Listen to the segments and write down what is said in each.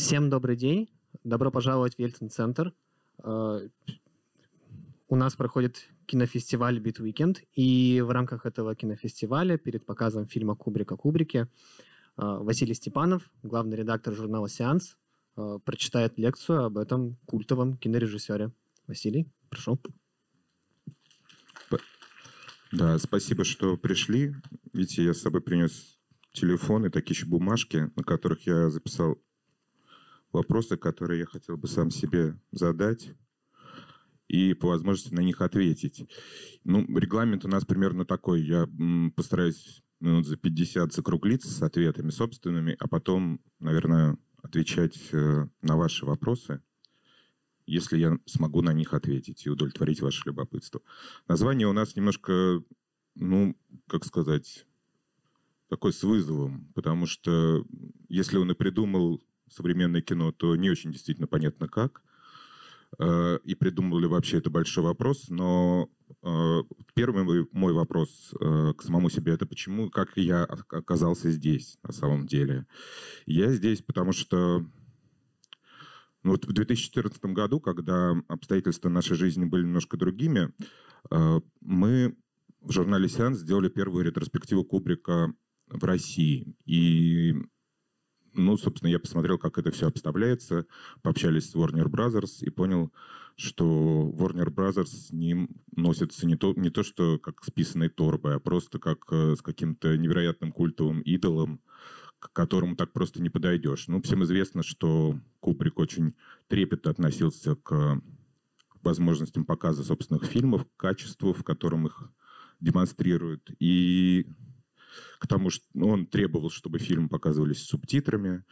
Всем добрый день. Добро пожаловать в Ельцин-центр. Э, у нас проходит кинофестиваль «Бит Weekend, и в рамках этого кинофестиваля перед показом фильма «Кубрика Кубрики» э, Василий Степанов, главный редактор журнала «Сеанс», э, прочитает лекцию об этом культовом кинорежиссере. Василий, прошу. Да, спасибо, что пришли. Видите, я с собой принес телефон и такие еще бумажки, на которых я записал вопросы, которые я хотел бы сам себе задать и по возможности на них ответить. Ну, регламент у нас примерно такой. Я постараюсь минут за 50 закруглиться с ответами собственными, а потом, наверное, отвечать э, на ваши вопросы, если я смогу на них ответить и удовлетворить ваше любопытство. Название у нас немножко, ну, как сказать, такой с вызовом, потому что если он и придумал современное кино, то не очень действительно понятно как. Э, и придумал ли вообще это большой вопрос. Но э, первый мой вопрос э, к самому себе это почему, как я оказался здесь на самом деле. Я здесь, потому что ну, вот в 2014 году, когда обстоятельства нашей жизни были немножко другими, мы в журнале «Сеанс» сделали первую ретроспективу Кубрика в России. И ну, собственно, я посмотрел, как это все обставляется, пообщались с Warner Brothers и понял, что Warner Brothers с ним носится не то, не то что как с писаной торбой, а просто как э, с каким-то невероятным культовым идолом, к которому так просто не подойдешь. Ну, всем известно, что Кубрик очень трепетно относился к возможностям показа собственных фильмов, к качеству, в котором их демонстрируют. И к тому, что ну, он требовал, чтобы фильм показывались с субтитрами.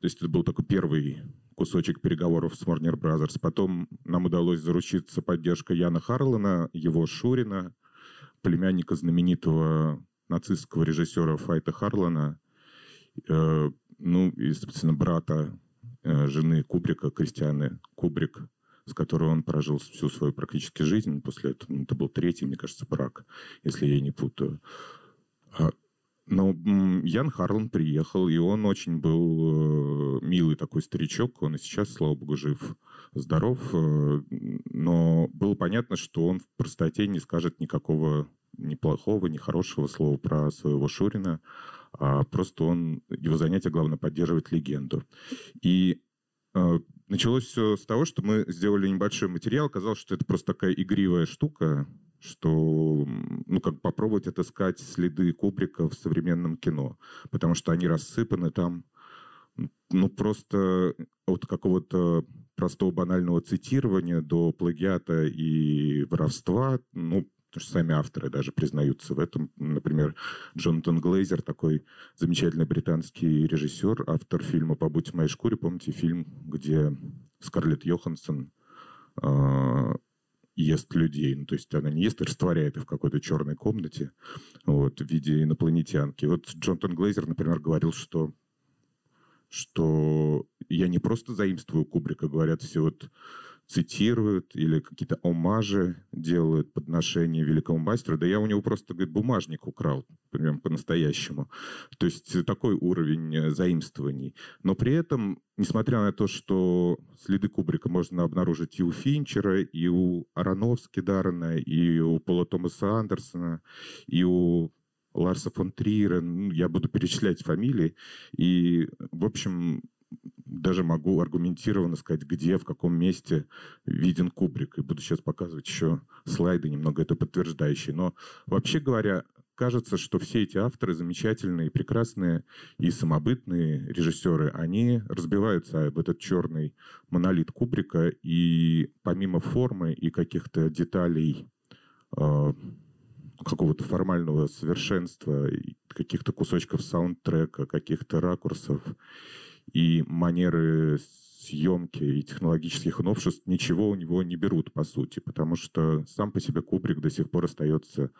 То есть это был такой первый кусочек переговоров с Warner Brothers. Потом нам удалось заручиться поддержкой Яна Харлана, его Шурина, племянника знаменитого нацистского режиссера Файта Харлана, э, ну и, собственно, брата э, жены Кубрика, Кристианы Кубрик, с которой он прожил всю свою практически жизнь. После этого ну, это был третий, мне кажется, брак, если я не путаю. Но Ян Харлан приехал, и он очень был э, милый такой старичок. Он и сейчас, слава богу, жив, здоров. Э, но было понятно, что он в простоте не скажет никакого ни плохого, ни хорошего слова про своего Шурина. А просто он, его занятие главное поддерживать легенду. И э, началось все с того, что мы сделали небольшой материал. Казалось, что это просто такая игривая штука, что, ну, как попробовать отыскать следы Кубрика в современном кино, потому что они рассыпаны там, ну, просто от какого-то простого банального цитирования до плагиата и воровства, ну, потому что сами авторы даже признаются в этом. Например, Джонатан Глейзер, такой замечательный британский режиссер, автор фильма «Побудь в моей шкуре». Помните фильм, где Скарлетт Йоханссон а, ест людей. Ну, то есть она не ест и растворяет их в какой-то черной комнате вот, в виде инопланетянки. Вот Джонатан Глейзер, например, говорил, что что я не просто заимствую Кубрика, говорят, все вот цитируют или какие-то омажи делают, подношения великому мастеру. Да я у него просто, говорит, бумажник украл, прям по-настоящему. То есть такой уровень э, заимствований. Но при этом, несмотря на то, что следы Кубрика можно обнаружить и у Финчера, и у Аронофски Даррена, и у Пола Томаса Андерсона, и у Ларса фон Триера, ну, я буду перечислять фамилии. И, в общем, даже могу аргументированно сказать, где, в каком месте виден Кубрик. И буду сейчас показывать еще слайды, немного это подтверждающие. Но вообще говоря, кажется, что все эти авторы замечательные, прекрасные и самобытные режиссеры, они разбиваются об этот черный монолит Кубрика, и помимо формы и каких-то деталей э, какого-то формального совершенства, каких-то кусочков саундтрека, каких-то ракурсов и манеры съемки и технологических новшеств ничего у него не берут, по сути, потому что сам по себе Кубрик до сих пор остается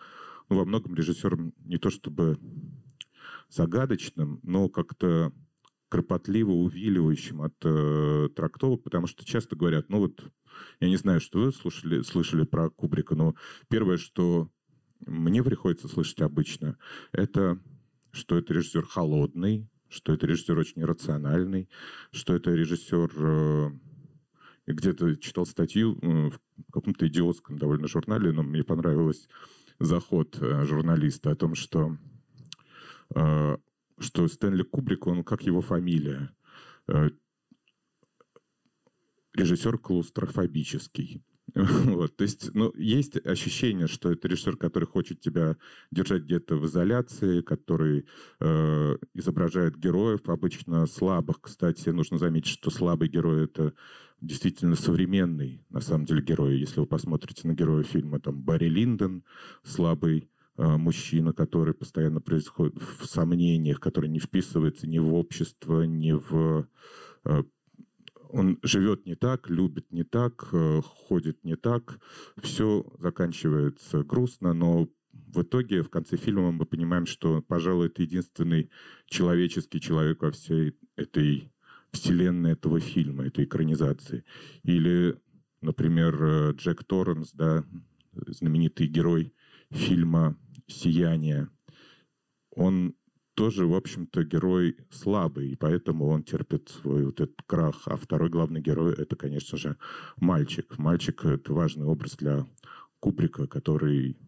ну, во многом режиссером не то чтобы загадочным, но как-то кропотливо увиливающим от э, трактовок, потому что часто говорят, ну вот, я не знаю, что вы слушали, слышали про Кубрика, но первое, что мне приходится слышать обычно, это что это режиссер холодный, что это режиссер очень рациональный, что это режиссер... Э, где-то читал статью э, в каком-то идиотском довольно журнале, но мне понравилось заход э, журналиста о том, что, что Стэнли Кубрик, он как его фамилия, режиссер клаустрофобический. Вот, то есть, ну, есть ощущение, что это режиссер, который хочет тебя держать где-то в изоляции, который э, изображает героев, обычно слабых. Кстати, нужно заметить, что слабый герой — это действительно современный, на самом деле, герой. Если вы посмотрите на героя фильма, там, Барри Линдон, слабый э, мужчина, который постоянно происходит в сомнениях, который не вписывается ни в общество, ни в э, он живет не так, любит не так, э, ходит не так. Все заканчивается грустно, но в итоге, в конце фильма мы понимаем, что, пожалуй, это единственный человеческий человек во всей этой вселенной этого фильма, этой экранизации. Или, например, э, Джек Торренс, да, знаменитый герой фильма «Сияние», он тоже, в общем-то, герой слабый, и поэтому он терпит свой вот этот крах. А второй главный герой — это, конечно же, мальчик. Мальчик — это важный образ для Куприка, который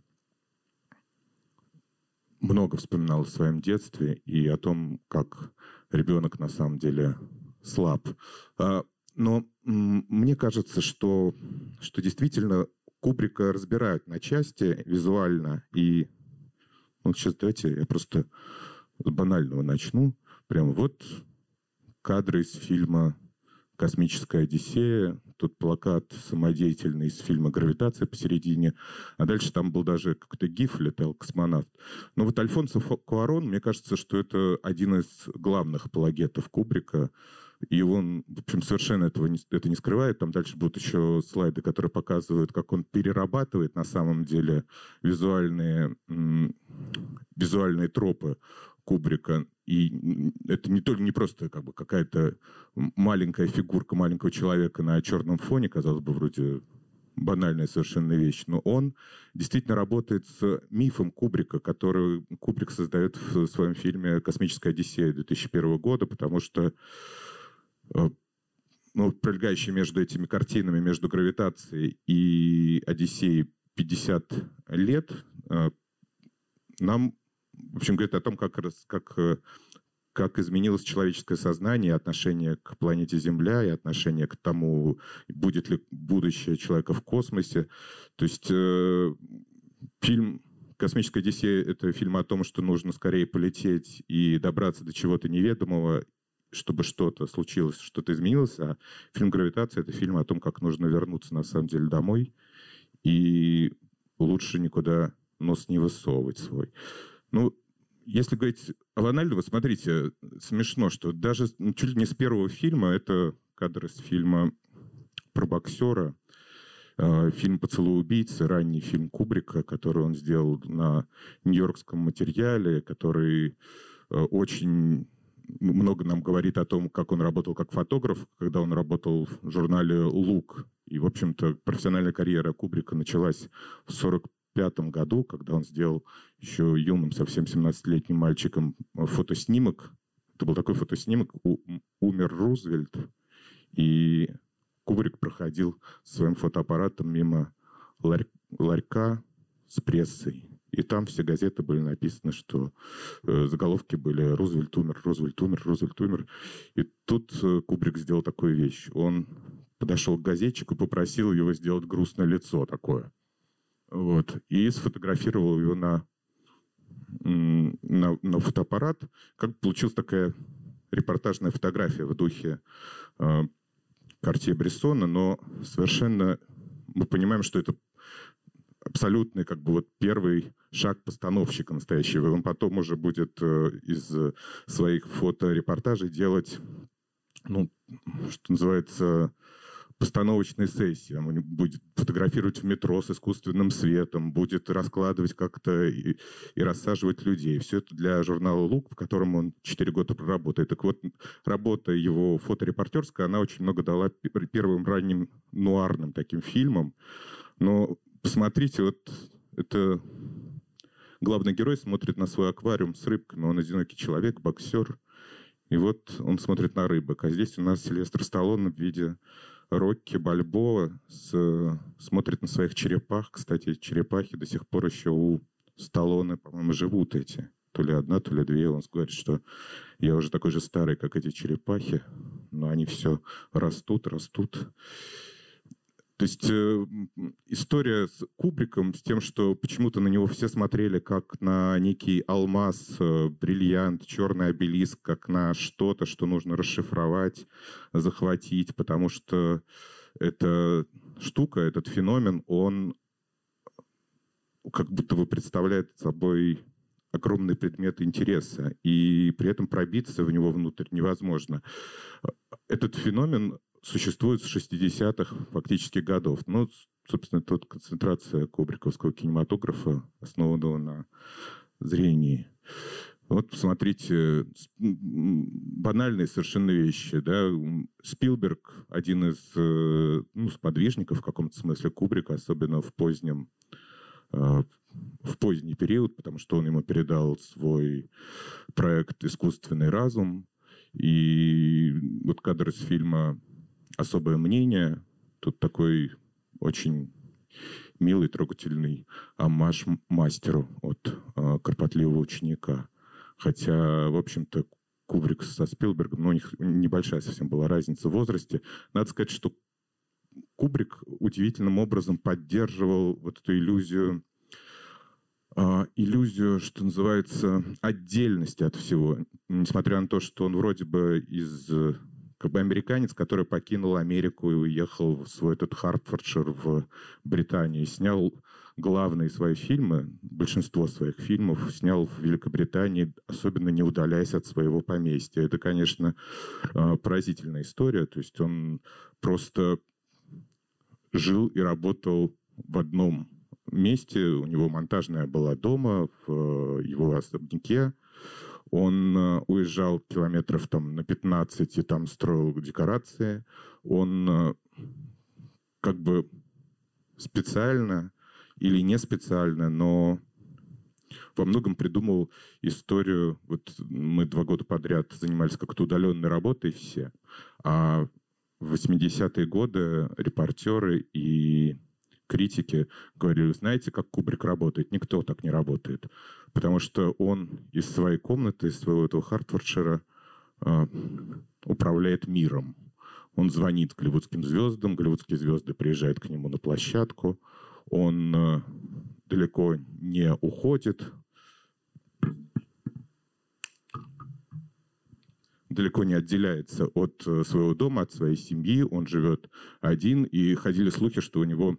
много вспоминал о своем детстве и о том, как ребенок на самом деле слаб. А, но мне кажется, что, что действительно Кубрика разбирают на части визуально. И вот сейчас давайте я просто с банального начну. Прям вот кадры из фильма «Космическая Одиссея», тут плакат самодеятельный из фильма «Гравитация» посередине, а дальше там был даже какой-то гиф, летал космонавт. Но вот Альфонсо Куарон, мне кажется, что это один из главных апологетов Кубрика, и он, в общем, совершенно этого не, это не скрывает. Там дальше будут еще слайды, которые показывают, как он перерабатывает на самом деле визуальные, визуальные тропы Кубрика. И это не только не просто как бы какая-то маленькая фигурка маленького человека на черном фоне, казалось бы, вроде банальная совершенно вещь, но он действительно работает с мифом Кубрика, который Кубрик создает в своем фильме «Космическая Одиссея» 2001 года, потому что э, ну, пролегающий между этими картинами, между гравитацией и Одиссеей 50 лет, э, нам в общем, говорит о том, как, как, э, как изменилось человеческое сознание, отношение к планете Земля и отношение к тому, будет ли будущее человека в космосе. То есть э, фильм «Космическая Одиссея» — это фильм о том, что нужно скорее полететь и добраться до чего-то неведомого, чтобы что-то случилось, что-то изменилось. А фильм «Гравитация» — это фильм о том, как нужно вернуться на самом деле домой и лучше никуда нос не высовывать свой. Ну, если говорить о Лональдо, смотрите, смешно, что даже чуть ли не с первого фильма, это кадр из фильма про боксера, э, фильм «Поцелуй убийцы», ранний фильм Кубрика, который он сделал на нью-йоркском материале, который э, очень много нам говорит о том, как он работал как фотограф, когда он работал в журнале «Лук». И, в общем-то, профессиональная карьера Кубрика началась в 40 пятом году, когда он сделал еще юным, совсем 17-летним мальчиком фотоснимок. Это был такой фотоснимок. Умер Рузвельт, и Кубрик проходил своим фотоаппаратом мимо ларь, ларька с прессой. И там все газеты были написаны, что э, заголовки были «Рузвельт умер, Рузвельт умер, Рузвельт умер». И тут э, Кубрик сделал такую вещь. Он подошел к газетчику и попросил его сделать грустное лицо такое. Вот. И сфотографировал его на, на, на фотоаппарат. Как получилась такая репортажная фотография в духе э, Картье Брессона, но совершенно мы понимаем, что это абсолютный как бы вот первый шаг постановщика настоящего. Он потом уже будет э, из своих фоторепортажей делать, ну, что называется, постановочной сессии. Он будет фотографировать в метро с искусственным светом, будет раскладывать как-то и, и рассаживать людей. Все это для журнала «Лук», в котором он 4 года проработает. Так вот, работа его фоторепортерская, она очень много дала первым ранним нуарным таким фильмам. Но посмотрите, вот это главный герой смотрит на свой аквариум с рыбками. Он одинокий человек, боксер. и вот он смотрит на рыбок. А здесь у нас Сильвестр Сталлоне в виде Рокки Бальбоа с, смотрит на своих черепах. Кстати, черепахи до сих пор еще у Сталлоне, по-моему, живут эти. То ли одна, то ли две. Он говорит, что я уже такой же старый, как эти черепахи, но они все растут, растут. То есть э, история с Кубриком, с тем, что почему-то на него все смотрели как на некий алмаз, э, бриллиант, черный обелиск, как на что-то, что нужно расшифровать, захватить, потому что эта штука, этот феномен, он как будто бы представляет собой огромный предмет интереса, и при этом пробиться в него внутрь невозможно. Этот феномен существует с 60-х фактически годов. Ну, собственно, тут концентрация кубриковского кинематографа, основанного на зрении. Вот посмотрите, банальные совершенно вещи. Да? Спилберг, один из э, ну, сподвижников в каком-то смысле Кубрика, особенно в позднем э, в поздний период, потому что он ему передал свой проект «Искусственный разум». И вот кадр из фильма особое мнение. Тут такой очень милый, трогательный амаш мастеру от э, кропотливого ученика. Хотя, в общем-то, Кубрик со Спилбергом, ну, у них небольшая совсем была разница в возрасте. Надо сказать, что Кубрик удивительным образом поддерживал вот эту иллюзию, э, иллюзию, что называется, отдельности от всего. Несмотря на то, что он вроде бы из как бы американец, который покинул Америку и уехал в свой этот Хартфордшир в Британии, снял главные свои фильмы, большинство своих фильмов снял в Великобритании, особенно не удаляясь от своего поместья. Это, конечно, а, поразительная история. То есть он просто жил и работал в одном месте. У него монтажная была дома, в его особняке. Он э, уезжал километров там на 15 и там строил декорации. Он э, как бы специально или не специально, но во многом придумал историю. Вот мы два года подряд занимались как-то удаленной работой все, а в 80-е годы репортеры и критики говорили, знаете, как Кубрик работает? Никто так не работает. Потому что он из своей комнаты, из своего этого Хартфордшира э, управляет миром. Он звонит голливудским звездам, голливудские звезды приезжают к нему на площадку, он э, далеко не уходит, далеко не отделяется от э, своего дома, от своей семьи. Он живет один, и ходили слухи, что у него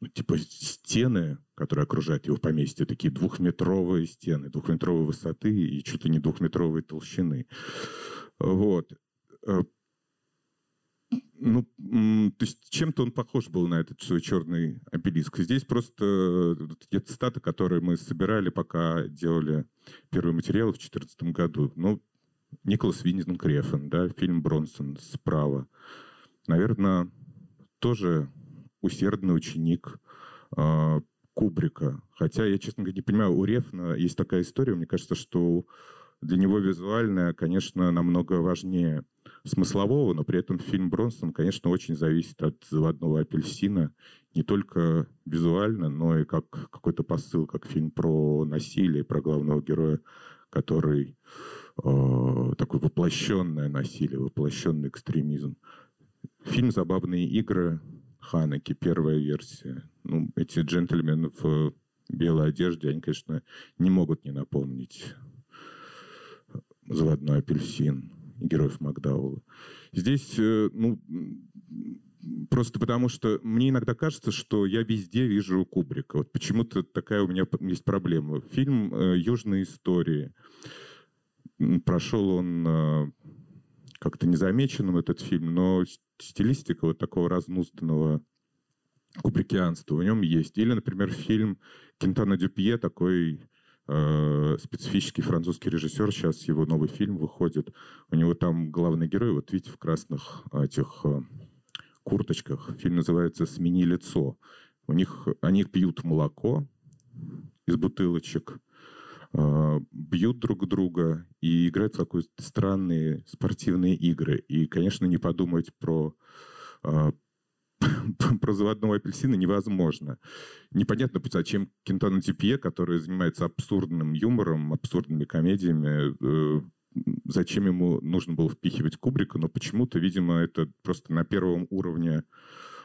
ну, типа стены, которые окружают его поместье, такие двухметровые стены, двухметровой высоты и чуть ли не двухметровой толщины. Вот. Э, ну, то есть чем-то он похож был на этот свой черный обелиск. Здесь просто те цитаты, которые мы собирали, пока делали первый материал в 2014 году. Ну, Николас Виндинг Крефен, да, фильм Бронсон справа. Наверное, тоже усердный ученик э, Кубрика. Хотя я, честно говоря, не понимаю, у Рефна есть такая история, мне кажется, что для него визуальная, конечно, намного важнее смыслового, но при этом фильм Бронсон, конечно, очень зависит от заводного апельсина. Не только визуально, но и как какой-то посыл, как фильм про насилие, про главного героя, который э, такой воплощенное насилие, воплощенный экстремизм. Фильм «Забавные игры» Ханеки, первая версия. Ну, эти джентльмены в белой одежде, они, конечно, не могут не напомнить заводной апельсин героев Макдаула. Здесь, э, ну, просто потому что мне иногда кажется, что я везде вижу Кубрика. Вот почему-то такая у меня есть проблема. Фильм э, «Южные истории». Прошел он э, как-то незамеченным, этот фильм, но стилистика вот такого разнузданного кубрикианства в нем есть. Или, например, фильм Кентана Дюпье, такой э, специфический французский режиссер, сейчас его новый фильм выходит. У него там главный герой, вот видите, в красных этих э, курточках. Фильм называется «Смени лицо». У них, они пьют молоко из бутылочек, бьют друг друга и играют в такие странные спортивные игры. И, конечно, не подумать про э, про заводного апельсина невозможно. Непонятно, зачем Кентану Типье, который занимается абсурдным юмором, абсурдными комедиями, э, зачем ему нужно было впихивать Кубрика, но почему-то, видимо, это просто на первом уровне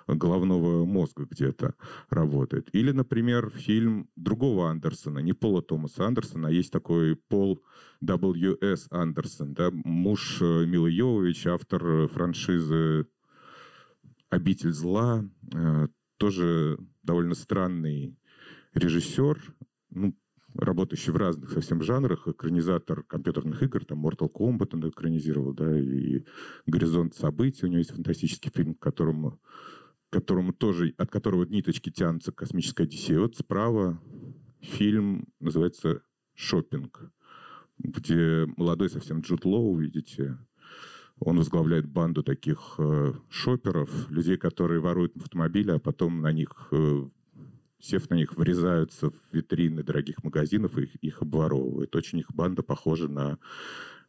головного мозга где-то работает. Или, например, фильм другого Андерсона, не Пола Томаса Андерсона, а есть такой Пол W.S. Андерсон, да, муж э, Милы Йовович, автор франшизы «Обитель зла», э, тоже довольно странный режиссер, ну, работающий в разных совсем жанрах, экранизатор компьютерных игр, там Mortal Kombat он экранизировал, да, и «Горизонт событий», у него есть фантастический фильм, к которому, которому тоже, от которого ниточки тянутся «Космическая Одиссея». Вот справа фильм называется «Шоппинг», где молодой совсем Джуд Лоу, видите, он возглавляет банду таких э, шоперов, людей, которые воруют автомобили, а потом на них э, сев на них, врезаются в витрины дорогих магазинов и их, их обворовывают. Очень их банда похожа на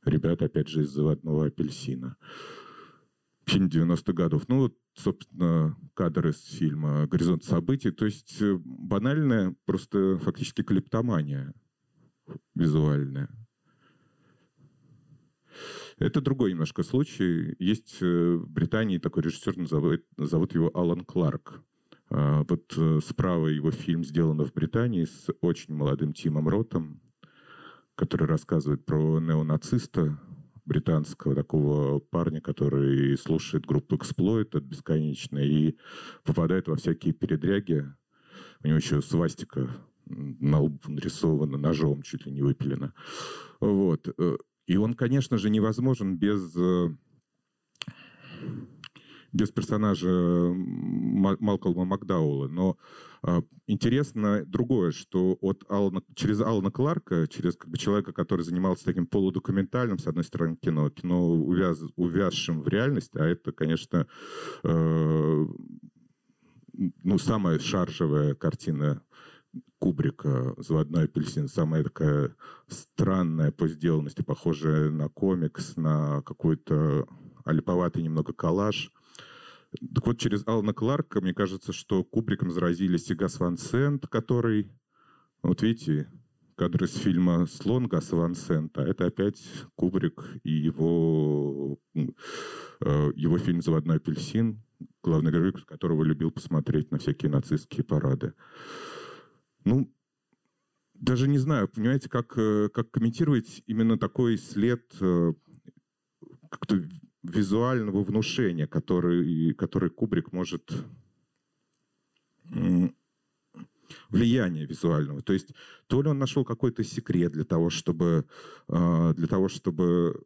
ребят, опять же, из заводного апельсина. Фильм 90-х годов. Ну, вот, собственно, кадр из фильма «Горизонт событий». То есть э, банальная, просто фактически клептомания визуальная. Это другой немножко случай. Есть э, в Британии такой режиссер, назовут, зовут его Алан Кларк. А, вот э, справа его фильм сделан в Британии с очень молодым Тимом Ротом, который рассказывает про неонациста британского такого парня, который слушает группу Exploit бесконечно и попадает во всякие передряги. У него еще свастика на лбу нарисована ножом, чуть ли не выпилена. Вот. И он, конечно же, невозможен без э, без персонажа Малкольма Макдаула. Но интересно другое, что от Алана, через Алана Кларка, через как бы, человека, который занимался таким полудокументальным, с одной стороны, кино, кино увяз, увязшим в реальность, а это, конечно, э, ну, самая шаржевая картина Кубрика «Заводной апельсин» самая такая странная по сделанности, похожая на комикс, на какой-то альповатый немного коллаж. Так вот, через Алана Кларка, мне кажется, что Кубриком заразили Сигас Ван Сент, который... Вот видите, кадр из фильма «Слон» Гаса Ван Сента. Это опять Кубрик и его, э, его фильм «Заводной апельсин», главный герой, которого любил посмотреть на всякие нацистские парады. Ну, даже не знаю, понимаете, как, э, как комментировать именно такой след э, как-то визуального внушения, который, который Кубрик может влияние визуального. То есть то ли он нашел какой-то секрет для того, чтобы, а, для того, чтобы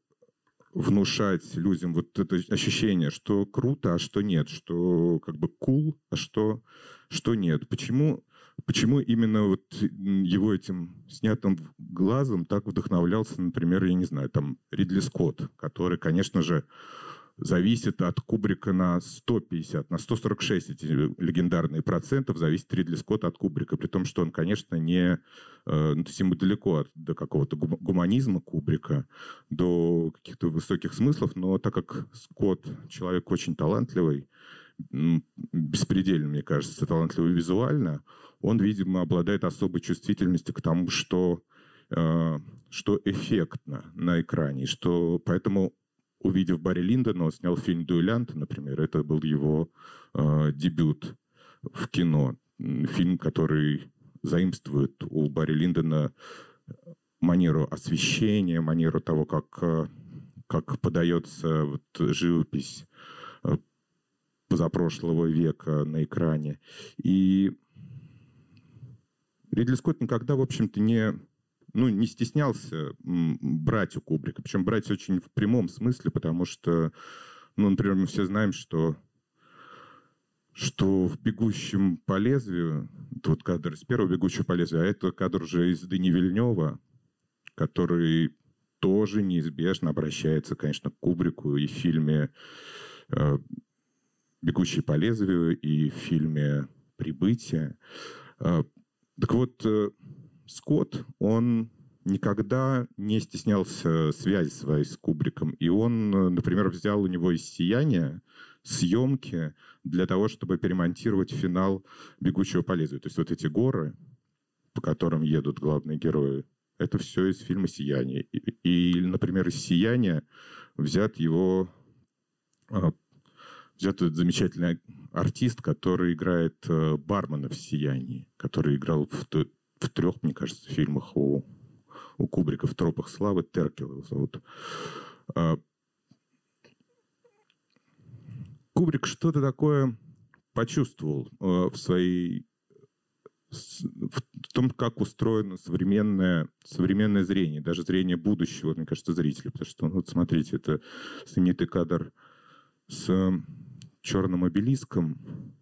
внушать людям вот это ощущение, что круто, а что нет, что как бы cool, а что, что нет. Почему, почему именно вот его этим снятым глазом так вдохновлялся, например, я не знаю, там Ридли Скотт, который, конечно же, зависит от Кубрика на 150, на 146 эти легендарные процентов зависит Ридли Скотт от Кубрика, при том, что он, конечно, не... Э, ну, то есть ему далеко от, до какого-то гуманизма Кубрика, до каких-то высоких смыслов, но так как Скотт человек очень талантливый, беспредельно, мне кажется, талантливый визуально, он, видимо, обладает особой чувствительностью к тому, что э, что эффектно на экране, что поэтому увидев Барри Линдона, он снял фильм «Дуэлянт», например. Это был его э, дебют в кино. Фильм, который заимствует у Барри Линдона манеру освещения, манеру того, как, э, как подается вот живопись э, позапрошлого века на экране. И Ридли Скотт никогда, в общем-то, не ну, не стеснялся брать у Кубрика. Причем брать очень в прямом смысле, потому что, ну, например, мы все знаем, что что в «Бегущем по лезвию», тот кадр из первого «Бегущего по лезвию», а это кадр уже из Дани Вильнева, который тоже неизбежно обращается, конечно, к Кубрику и в фильме э, «Бегущий по лезвию», и в фильме «Прибытие». Э, так вот, э, Скотт, он никогда не стеснялся связи своей с Кубриком. И он, например, взял у него из «Сияния» съемки для того, чтобы перемонтировать финал «Бегущего по лезвию». То есть вот эти горы, по которым едут главные герои, это все из фильма «Сияние». И, и например, из «Сияния» взят его взят этот замечательный артист, который играет э, бармена в «Сиянии», который играл в, в трех, мне кажется, фильмах у, у Кубрика в «Тропах славы». Теркел его зовут. А, Кубрик что-то такое почувствовал э, в своей в том, как устроено современное, современное зрение, даже зрение будущего, мне кажется, зрителя. Потому что, вот смотрите, это знаменитый кадр с черным обелиском,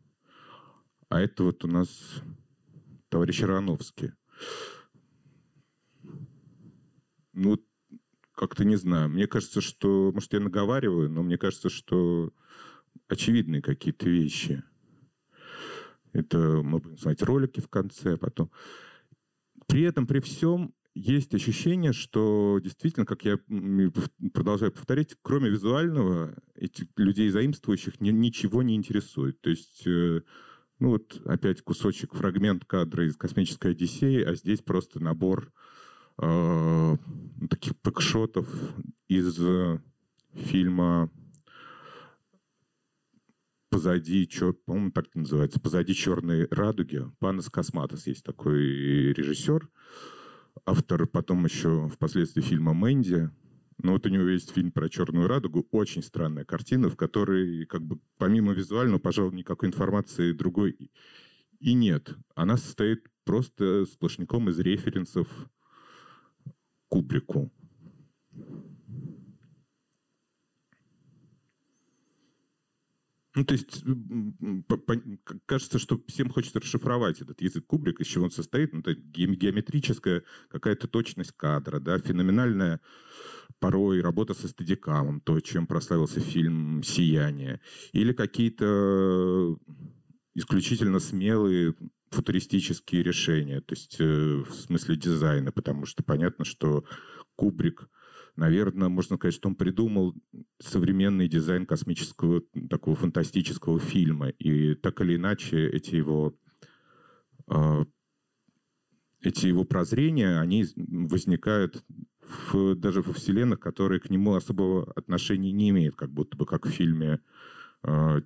а это вот у нас товарищ Рановский. Ну, как-то не знаю. Мне кажется, что... Может, я наговариваю, но мне кажется, что очевидные какие-то вещи. Это мы будем смотреть ролики в конце потом. При этом, при всем, есть ощущение, что действительно, как я продолжаю повторять, кроме визуального, этих людей заимствующих ни, ничего не интересует. То есть, э, ну вот опять кусочек, фрагмент кадра из «Космической Одиссеи», а здесь просто набор э, таких пэкшотов из э, фильма позади, по-моему, так называется, позади черной радуги. Панас Косматос есть такой режиссер, автор потом еще впоследствии фильма «Мэнди». Но вот у него есть фильм про черную радугу, очень странная картина, в которой как бы помимо визуального, пожалуй, никакой информации другой и нет. Она состоит просто сплошняком из референсов Кубрику. Ну, то есть кажется, что всем хочется расшифровать этот язык Кубрика, из чего он состоит. Ну, это геометрическая какая-то точность кадра, да, феноменальная порой работа со стадикамом, то, чем прославился фильм «Сияние». Или какие-то исключительно смелые футуристические решения, то есть э, в смысле дизайна, потому что понятно, что Кубрик – Наверное, можно сказать, что он придумал современный дизайн космического такого фантастического фильма. И так или иначе эти его, э, эти его прозрения, они возникают в, даже во вселенных, которые к нему особого отношения не имеют, как будто бы как в фильме э,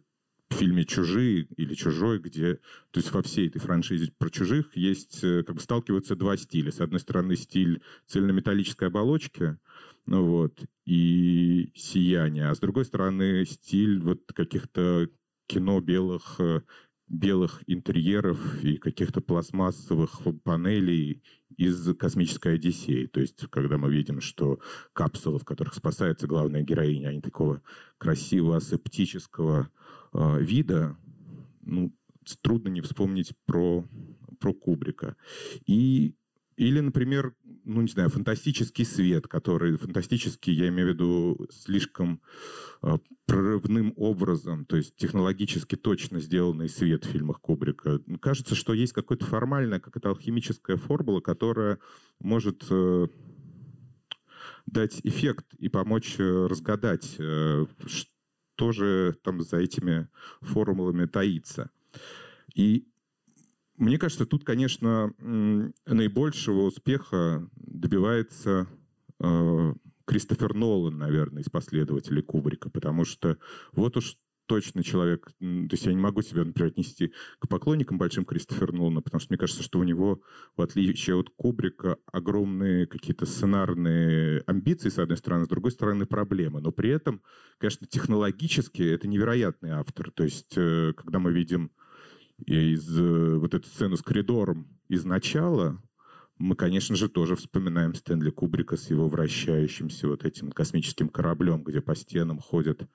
в фильме «Чужие» или «Чужой», где, то есть во всей этой франшизе про чужих есть, э, как бы сталкиваются два стиля. С одной стороны, стиль цельнометаллической оболочки, ну вот, и сияние, а с другой стороны, стиль вот каких-то кино белых э, белых интерьеров и каких-то пластмассовых панелей из «Космической Одиссеи». То есть, когда мы видим, что капсулы, в которых спасается главная героиня, они такого красивого асептического э, вида, ну, трудно не вспомнить про, про Кубрика. И или, например, ну, не знаю, фантастический свет, который фантастический, я имею в виду, слишком э, прорывным образом, то есть технологически точно сделанный свет в фильмах Кубрика. Кажется, что есть какая-то формальная, какая-то алхимическая формула, которая может э, дать эффект и помочь э, разгадать, что же там за этими формулами таится. И мне кажется, тут, конечно, наибольшего успеха добивается э, Кристофер Нолан, наверное, из последователей Кубрика, потому что вот уж точно человек, то есть я не могу себя, например, отнести к поклонникам большим Кристофера Нолана, потому что мне кажется, что у него, в отличие от Кубрика, огромные какие-то сценарные амбиции, с одной стороны, с другой стороны, проблемы. Но при этом, конечно, технологически это невероятный автор. То есть, э, когда мы видим из э, вот эту сцену с коридором из начала, мы, конечно же, тоже вспоминаем Стэнли Кубрика с его вращающимся вот этим космическим кораблем, где по стенам ходят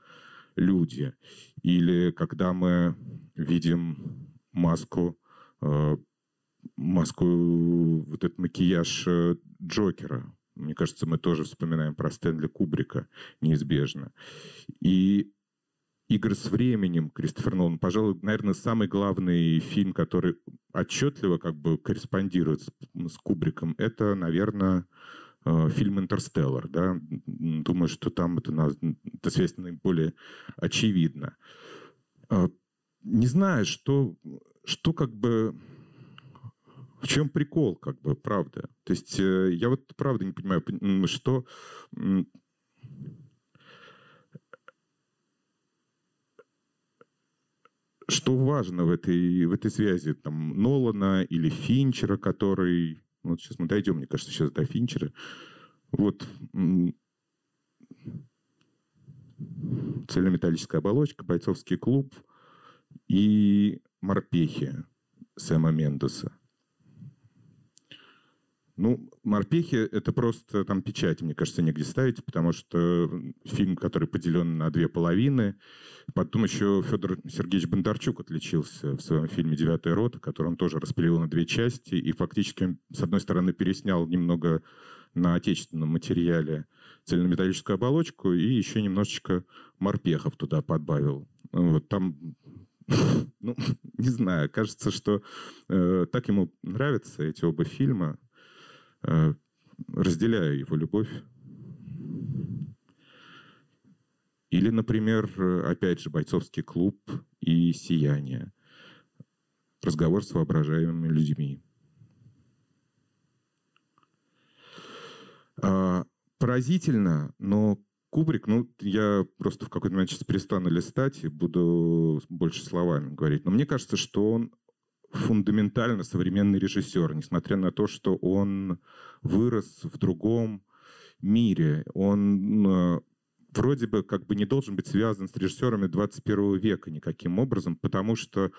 люди. Или когда мы видим маску, э, маску, вот этот макияж э, Джокера. Мне кажется, мы тоже вспоминаем про Стэнли Кубрика неизбежно. И «Игры с временем» Кристофер Нолан. Пожалуй, наверное, самый главный фильм, который отчетливо как бы корреспондирует с, с Кубриком, это, наверное, э, фильм «Интерстеллар». Да? Думаю, что там это, это связь наиболее очевидна. Э, не знаю, что, что как бы... В чем прикол, как бы, правда? То есть э, я вот правда не понимаю, что что важно в этой, в этой связи? Там, Нолана или Финчера, который... Ну, вот сейчас мы дойдем, мне кажется, сейчас до Финчера. Вот цельнометаллическая оболочка, бойцовский клуб и морпехи Сэма Мендеса. Ну, «Морпехи» — это просто там печать, мне кажется, негде ставить, потому что фильм, который поделен на две половины. Потом еще Федор Сергеевич Бондарчук отличился в своем фильме «Девятая рота», который он тоже распилил на две части. И фактически, с одной стороны, переснял немного на отечественном материале цельнометаллическую оболочку и еще немножечко морпехов туда подбавил. Вот там ну, не знаю, кажется, что э, так ему нравятся эти оба фильма, Э, разделяю его любовь. Или, например, опять же, бойцовский клуб и сияние. Разговор с воображаемыми людьми. А, поразительно, но Кубрик, ну, я просто в какой-то момент сейчас перестану листать и буду больше словами говорить. Но мне кажется, что он фундаментально современный режиссер, несмотря на то, что он вырос в другом мире. Он э, вроде бы как бы не должен быть связан с режиссерами 21 века никаким образом, потому что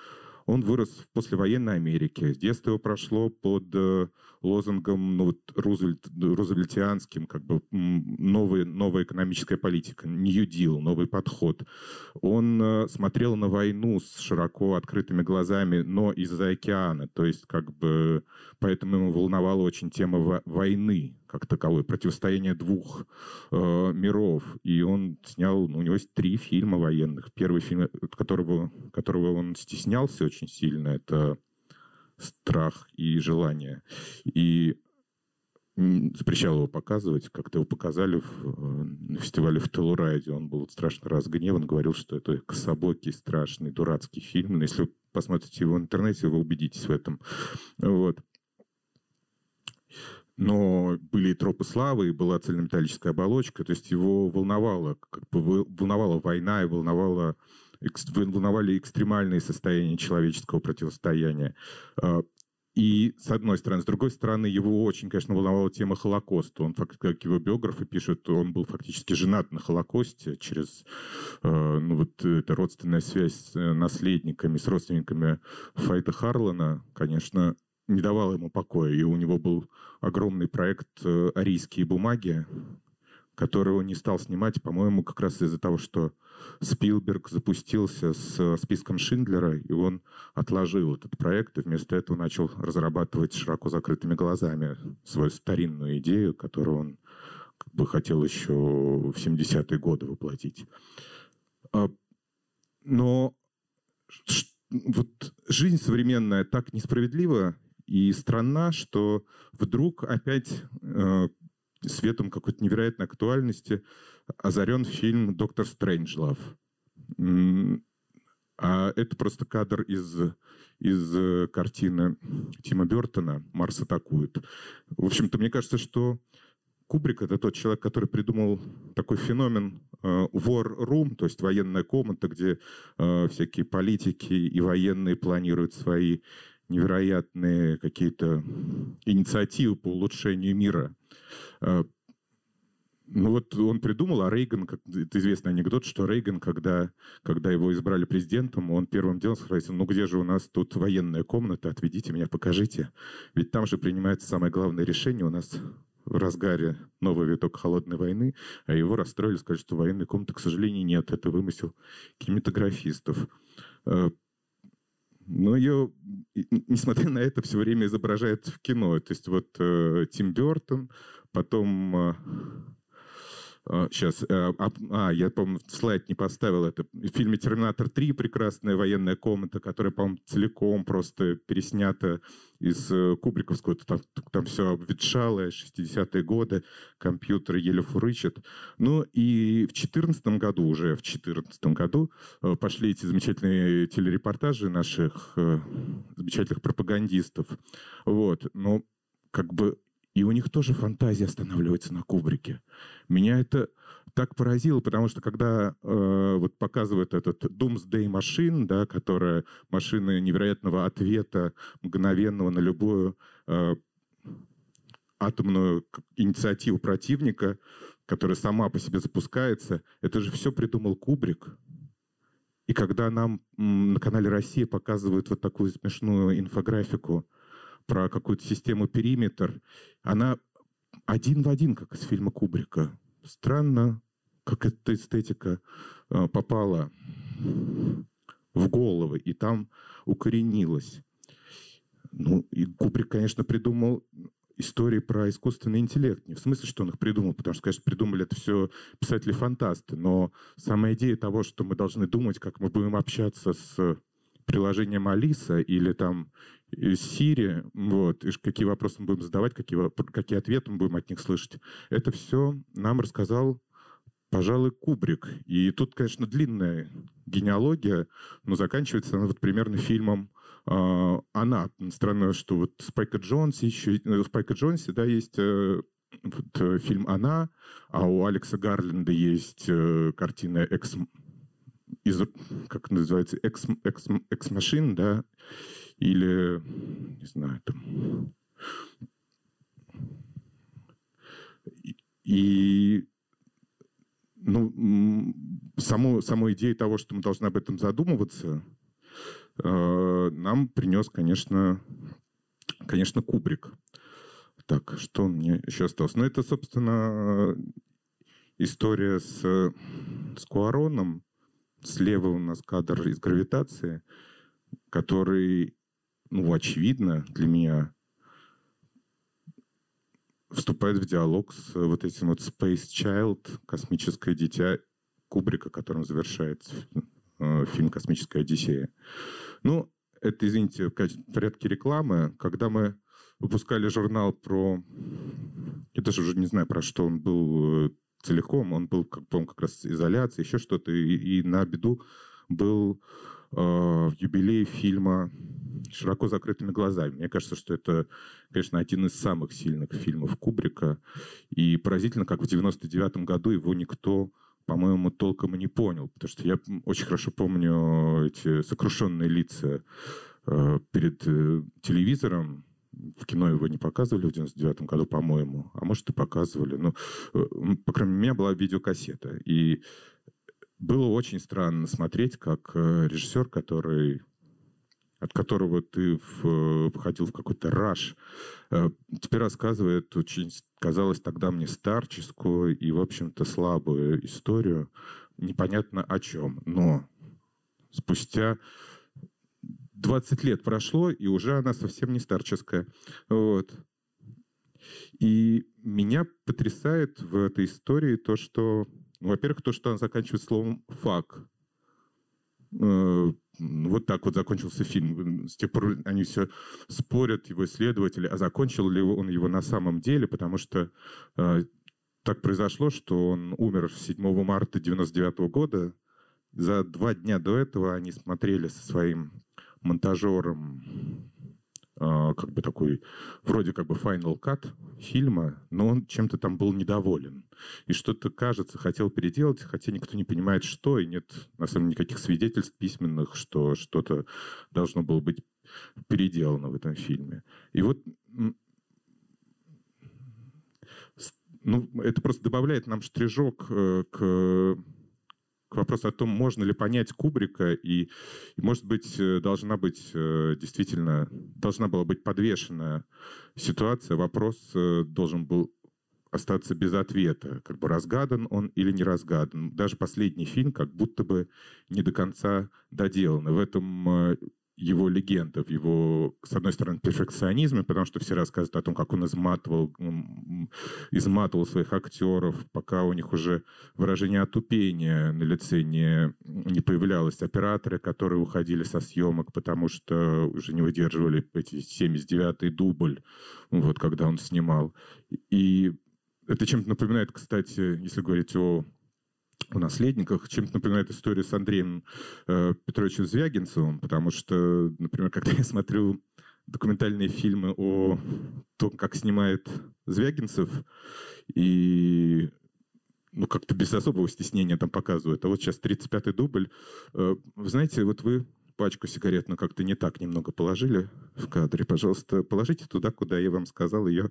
он вырос в послевоенной Америке. С детства его прошло под э, лозунгом ну, вот, Рузвельт, рузвельтианским, как бы новая, новая экономическая политика, New Deal, новый подход. Он э, смотрел на войну с широко открытыми глазами, но из-за океана. То есть как бы поэтому ему волновала очень тема войны как таковой, противостояние двух э, миров. И он снял, ну, у него есть три фильма военных. Первый фильм, которого, которого он стеснялся очень сильно, это «Страх и желание». И запрещал его показывать. Как-то его показали в, э, на фестивале в Телурайде. Он был страшно разгневан, говорил, что это кособокий, страшный, дурацкий фильм. Но если вы посмотрите его в интернете, вы убедитесь в этом. Вот но были и тропы славы, и была цельнометаллическая оболочка, то есть его волновала, как бы волновала война и волновала, волновали экстремальные состояния человеческого противостояния. А, и с одной стороны. С другой стороны, его очень, конечно, волновала тема Холокоста. Он, как его биографы пишут, он был фактически женат на Холокосте через э, ну, вот эта родственная связь с э, наследниками, с родственниками Файта Харлана, конечно, не давала ему покоя. И у него был огромный проект э, «Арийские бумаги», который он не стал снимать, по-моему, как раз из-за того, что Спилберг запустился с списком Шиндлера, и он отложил этот проект, и вместо этого начал разрабатывать широко закрытыми глазами свою старинную идею, которую он как бы хотел еще в 70-е годы воплотить. А, но вот жизнь современная так несправедлива, и странна, что вдруг опять э, светом какой-то невероятной актуальности озарен фильм «Доктор Стрэнджлав». А это просто кадр из, из э, картины Тима Бертона «Марс атакует». В общем-то, мне кажется, что Кубрик — это тот человек, который придумал такой феномен э, war room, то есть военная комната, где э, всякие политики и военные планируют свои невероятные какие-то инициативы по улучшению мира. Э, ну вот он придумал, а Рейган, как, это известный анекдот, что Рейган, когда, когда его избрали президентом, он первым делом спросил, ну где же у нас тут военная комната, отведите меня, покажите. Ведь там же принимается самое главное решение у нас в разгаре новый виток холодной войны, а его расстроили, сказали, что военной комнаты, к сожалению, нет. Это вымысел кинематографистов. Но ее, несмотря на это, все время изображают в кино. То есть вот э, Тим Бертон, потом э, Сейчас, а, а, я, по-моему, слайд не поставил это. В фильме «Терминатор 3» прекрасная военная комната, которая, по-моему, целиком просто переснята из э, Кубриковского. Там, там все обветшалое, 60-е годы, компьютеры еле фурычат. Ну и в 2014 году, уже в 2014 году, э, пошли эти замечательные телерепортажи наших э, замечательных пропагандистов. Вот. Но как бы и у них тоже фантазия останавливается на Кубрике. Меня это так поразило, потому что когда э, вот показывают этот Doomsday Machine, да, которая машина невероятного ответа, мгновенного на любую э, атомную инициативу противника, которая сама по себе запускается, это же все придумал Кубрик. И когда нам на канале «Россия» показывают вот такую смешную инфографику про какую-то систему периметр, она один в один, как из фильма Кубрика. Странно, как эта эстетика э, попала в головы и там укоренилась. Ну, и Кубрик, конечно, придумал истории про искусственный интеллект. Не в смысле, что он их придумал, потому что, конечно, придумали это все писатели-фантасты, но сама идея того, что мы должны думать, как мы будем общаться с приложением Алиса или там Сири, вот, и какие вопросы мы будем задавать, какие, какие ответы мы будем от них слышать. Это все нам рассказал, пожалуй, Кубрик. И тут, конечно, длинная генеалогия, но заканчивается она вот примерно фильмом э, «Она». Странно, что вот Спайка Джонс еще... Э, Спайка Джонсе, да, есть э, вот, э, фильм «Она», а у Алекса Гарленда есть э, картина «Экс...» из, как называется, «Экс, экс, экс машин», да, или, не знаю, там... И, ну, саму, саму идею того, что мы должны об этом задумываться, э, нам принес, конечно, конечно, Кубрик. Так, что мне еще осталось? Ну, это, собственно, история с, с Куароном. Слева у нас кадр из «Гравитации», который ну, очевидно для меня, вступает в диалог с вот этим вот Space Child, космическое дитя Кубрика, которым завершается э, фильм «Космическая Одиссея». Ну, это, извините, в порядке рекламы. Когда мы выпускали журнал про... Я даже уже не знаю, про что он был э, целиком. Он был, как, по как раз изоляция, еще что-то. И, и на беду был э, юбилей фильма широко закрытыми глазами. Мне кажется, что это, конечно, один из самых сильных фильмов Кубрика. И поразительно, как в 99 году его никто по-моему, толком и не понял, потому что я очень хорошо помню эти сокрушенные лица э, перед э, телевизором. В кино его не показывали в 99 году, по-моему, а может и показывали. Ну, э, по крайней мере, у меня была видеокассета. И было очень странно смотреть, как э, режиссер, который от которого ты в, входил в какой-то раш, э, теперь рассказывает очень, казалось тогда мне, старческую и, в общем-то, слабую историю, непонятно о чем. Но спустя 20 лет прошло, и уже она совсем не старческая. Вот. И меня потрясает в этой истории то, что, во-первых, то, что она заканчивает словом «фак». Э, вот так вот закончился фильм. С тех пор они все спорят, его исследователи, а закончил ли он его на самом деле, потому что э, так произошло, что он умер 7 марта 1999 года. За два дня до этого они смотрели со своим монтажером как бы такой, вроде как бы final cut фильма, но он чем-то там был недоволен. И что-то, кажется, хотел переделать, хотя никто не понимает, что, и нет, на самом деле, никаких свидетельств письменных, что что-то должно было быть переделано в этом фильме. И вот ну, это просто добавляет нам штрижок э, к к вопросу о том, можно ли понять Кубрика, и, и может быть, э, должна быть э, действительно, должна была быть подвешена ситуация, вопрос э, должен был остаться без ответа, как бы разгадан он или не разгадан. Даже последний фильм как будто бы не до конца доделан. И в этом его легенда, в его, с одной стороны, перфекционизме, потому что все рассказывают о том, как он изматывал, изматывал своих актеров, пока у них уже выражение отупения на лице не, не появлялось. Операторы, которые уходили со съемок, потому что уже не выдерживали эти 79-й дубль, вот, когда он снимал. И это чем-то напоминает, кстати, если говорить о о наследниках чем-то напоминает историю с Андреем э, Петровичем Звягинцевым, потому что, например, когда я смотрю документальные фильмы о том, как снимает Звягинцев, и ну, как-то без особого стеснения там показывают. А вот сейчас 35-й дубль. Э, вы знаете, вот вы пачку сигарет, но как-то не так немного положили в кадре. Пожалуйста, положите туда, куда я вам сказал ее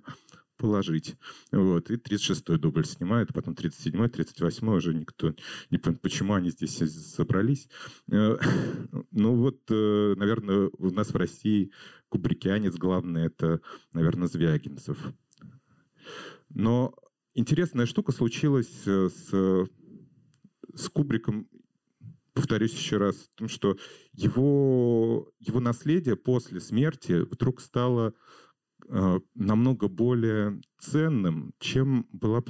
положить. Вот. И 36-й дубль снимают, потом 37-й, 38-й уже никто не понимает, почему они здесь собрались. Э, ну вот, э, наверное, у нас в России кубрикянец главный это, наверное, Звягинцев. Но интересная штука случилась э, с, с Кубриком повторюсь еще раз, в том, что его, его наследие после смерти вдруг стало намного более ценным, чем была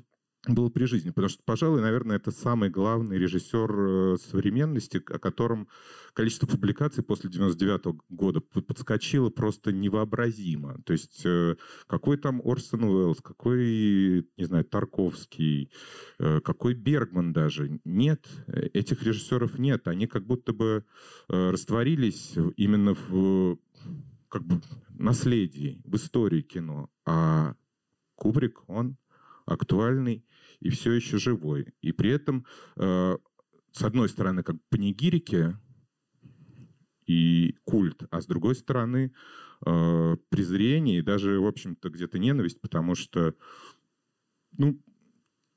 был при жизни. Потому что, пожалуй, наверное, это самый главный режиссер э, современности, о котором количество публикаций после 99 года подскочило просто невообразимо. То есть э, какой там Орсон Уэллс, какой, не знаю, Тарковский, какой Бергман даже. Нет, этих режиссеров нет. Они как будто бы растворились именно в как бы наследии, в истории кино. А Кубрик, он актуальный и все еще живой. И при этом, э, с одной стороны, как панигирики и культ, а с другой стороны, э, презрение и даже, в общем-то, где-то ненависть, потому что, ну,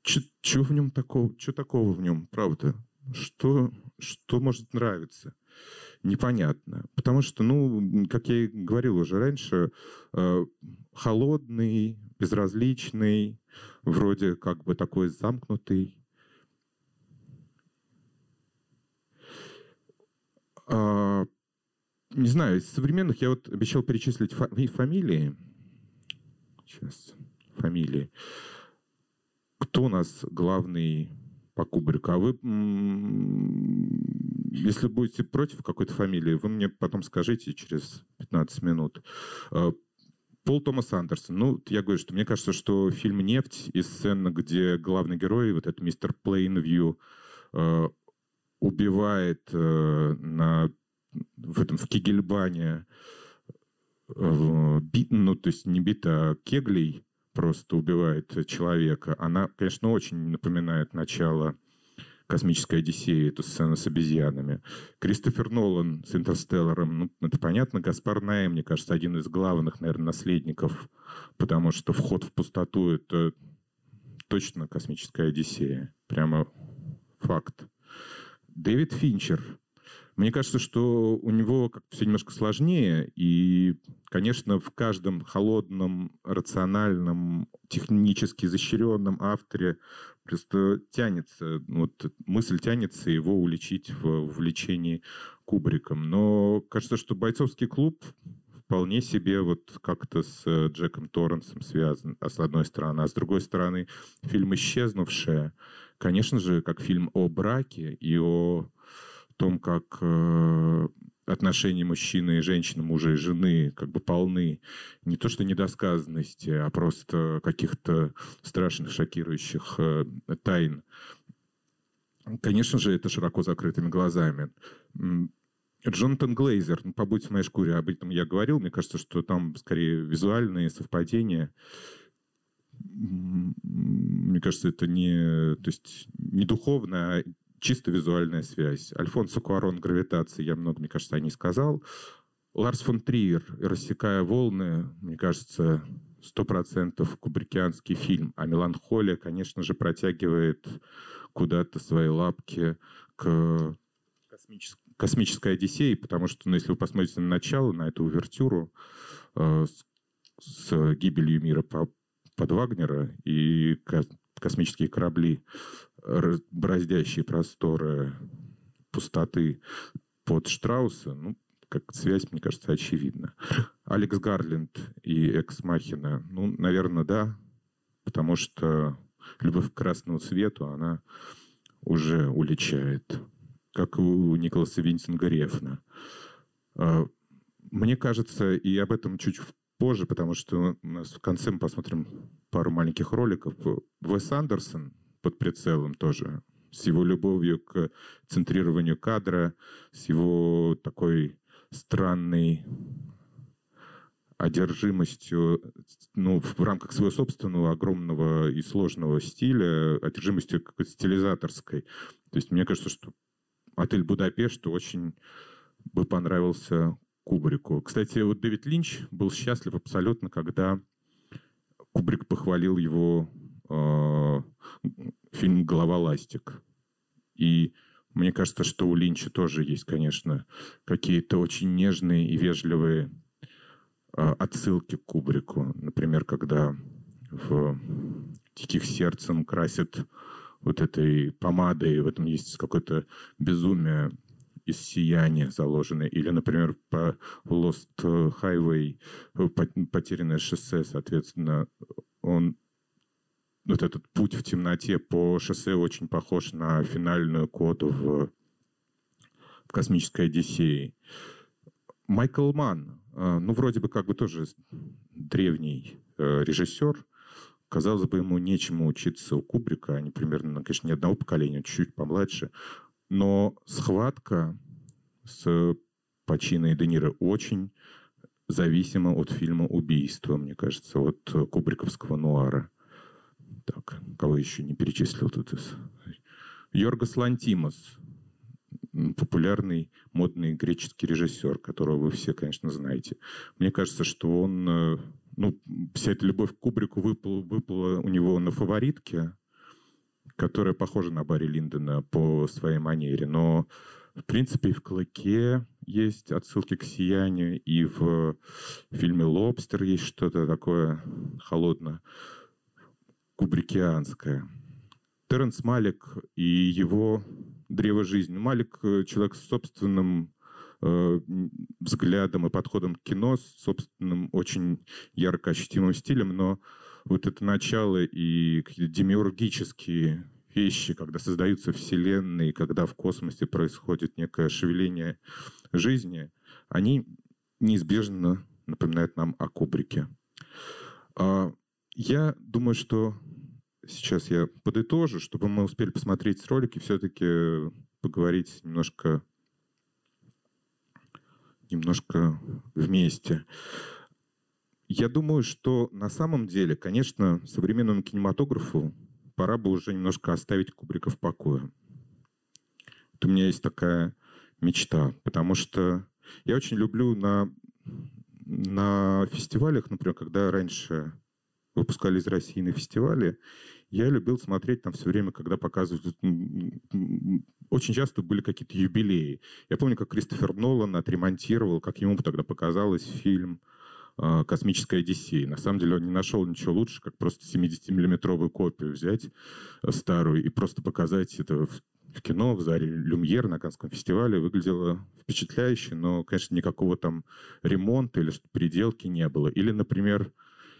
что в нем такого, что такого в нем, правда? Что, что может нравиться? Непонятно. Потому что, ну, как я и говорил уже раньше, э, холодный, безразличный, вроде как бы такой замкнутый. А, не знаю, из современных я вот обещал перечислить фа- фамилии. Сейчас, фамилии. Кто у нас главный по Кубрику? А вы если будете против какой-то фамилии, вы мне потом скажите через 15 минут. Э, Пол Томас Андерсон. Ну, я говорю, что мне кажется, что фильм «Нефть» и сцена, где главный герой, вот этот мистер Плейнвью, э, убивает э, на, в этом, в Кегельбане, ну, то есть не бита, а кеглей, просто убивает человека. Она, конечно, очень напоминает начало «Космическая Одиссея», эту сцену с обезьянами. Кристофер Нолан с «Интерстелларом», ну, это понятно. Гаспар Ная, мне кажется, один из главных, наверное, наследников, потому что «Вход в пустоту» — это точно «Космическая Одиссея». Прямо факт. Дэвид Финчер. Мне кажется, что у него как-то все немножко сложнее, и, конечно, в каждом холодном, рациональном, технически изощренном авторе Просто тянется, вот мысль тянется его уличить в увлечении Кубриком. Но кажется, что бойцовский клуб вполне себе вот как-то с Джеком Торренсом связан, а с одной стороны. А с другой стороны, фильм «Исчезнувшая», конечно же, как фильм о браке и о том, как э, отношения мужчины и женщины, мужа и жены как бы полны не то что недосказанности, а просто каких-то страшных, шокирующих э, тайн. Конечно же, это широко закрытыми глазами. Джонатан Глейзер, ну, побудь в моей шкуре, об этом я говорил, мне кажется, что там скорее визуальные совпадения. Мне кажется, это не, то есть не духовно, а чисто визуальная связь. Альфонсо Куарон «Гравитация», я много, мне кажется, о ней сказал. Ларс фон Триер «Рассекая волны», мне кажется, сто процентов кубрикианский фильм. А «Меланхолия», конечно же, протягивает куда-то свои лапки к космической, космической Одиссее, потому что, ну, если вы посмотрите на начало, на эту увертюру э, с, с гибелью мира по, под Вагнера и космические корабли, бороздящие просторы пустоты под Штрауса, ну, как связь, мне кажется, очевидна. Алекс Гарленд и Экс Махина, ну, наверное, да, потому что любовь к красному цвету, она уже уличает, как у Николаса Винсинга Рефна. А, мне кажется, и об этом чуть позже, потому что у нас в конце мы посмотрим пару маленьких роликов. Вес Андерсон под прицелом тоже, с его любовью к центрированию кадра, с его такой странной одержимостью, ну, в рамках своего собственного огромного и сложного стиля, одержимостью какой-то стилизаторской. То есть мне кажется, что отель Будапешт очень бы понравился Кубрику. Кстати, вот Дэвид Линч был счастлив абсолютно, когда Кубрик похвалил его фильм «Голова ластик». И мне кажется, что у Линча тоже есть, конечно, какие-то очень нежные и вежливые а, отсылки к Кубрику. Например, когда в «Диких сердцем» красят вот этой помадой, в этом есть какое-то безумие из сияния заложенное. Или, например, по Lost Highway, потерянное шоссе, соответственно, он вот этот путь в темноте по шоссе очень похож на финальную коду в, в «Космической Одиссее». Майкл Манн, э, ну, вроде бы как бы тоже древний э, режиссер, казалось бы, ему нечему учиться у Кубрика, они примерно, конечно, не одного поколения, чуть-чуть помладше, но схватка с Пачино и Де Ниро очень зависима от фильма «Убийство», мне кажется, от кубриковского нуара. Так, кого еще не перечислил тут из... Йоргос Лантимос, популярный модный греческий режиссер, которого вы все, конечно, знаете. Мне кажется, что он... Э, ну, вся эта любовь к Кубрику выпала, выпала у него на фаворитке, которая похожа на Барри Линдона по своей манере. Но, в принципе, и в «Клыке» есть отсылки к «Сиянию», и в фильме «Лобстер» есть что-то такое холодное кубрикианское. Теренс Малик и его «Древо жизни». Малик э, — человек с собственным э, взглядом и подходом к кино, с собственным очень ярко ощутимым стилем, но вот это начало и демиургические вещи, когда создаются вселенные, когда в космосе происходит некое шевеление жизни, они неизбежно напоминают нам о Кубрике. А, я думаю, что сейчас я подытожу, чтобы мы успели посмотреть ролики, все-таки поговорить немножко, немножко вместе. Я думаю, что на самом деле, конечно, современному кинематографу пора бы уже немножко оставить Кубрика в покое. Вот у меня есть такая мечта, потому что я очень люблю на, на фестивалях, например, когда раньше выпускали из России на фестивале, я любил смотреть там все время, когда показывают... Очень часто были какие-то юбилеи. Я помню, как Кристофер Нолан отремонтировал, как ему тогда показалось, фильм а, «Космическая Одиссея». На самом деле он не нашел ничего лучше, как просто 70-миллиметровую копию взять э, старую и просто показать это в в кино в зале Люмьер на Канском фестивале выглядело впечатляюще, но, конечно, никакого там ремонта или переделки не было. Или, например,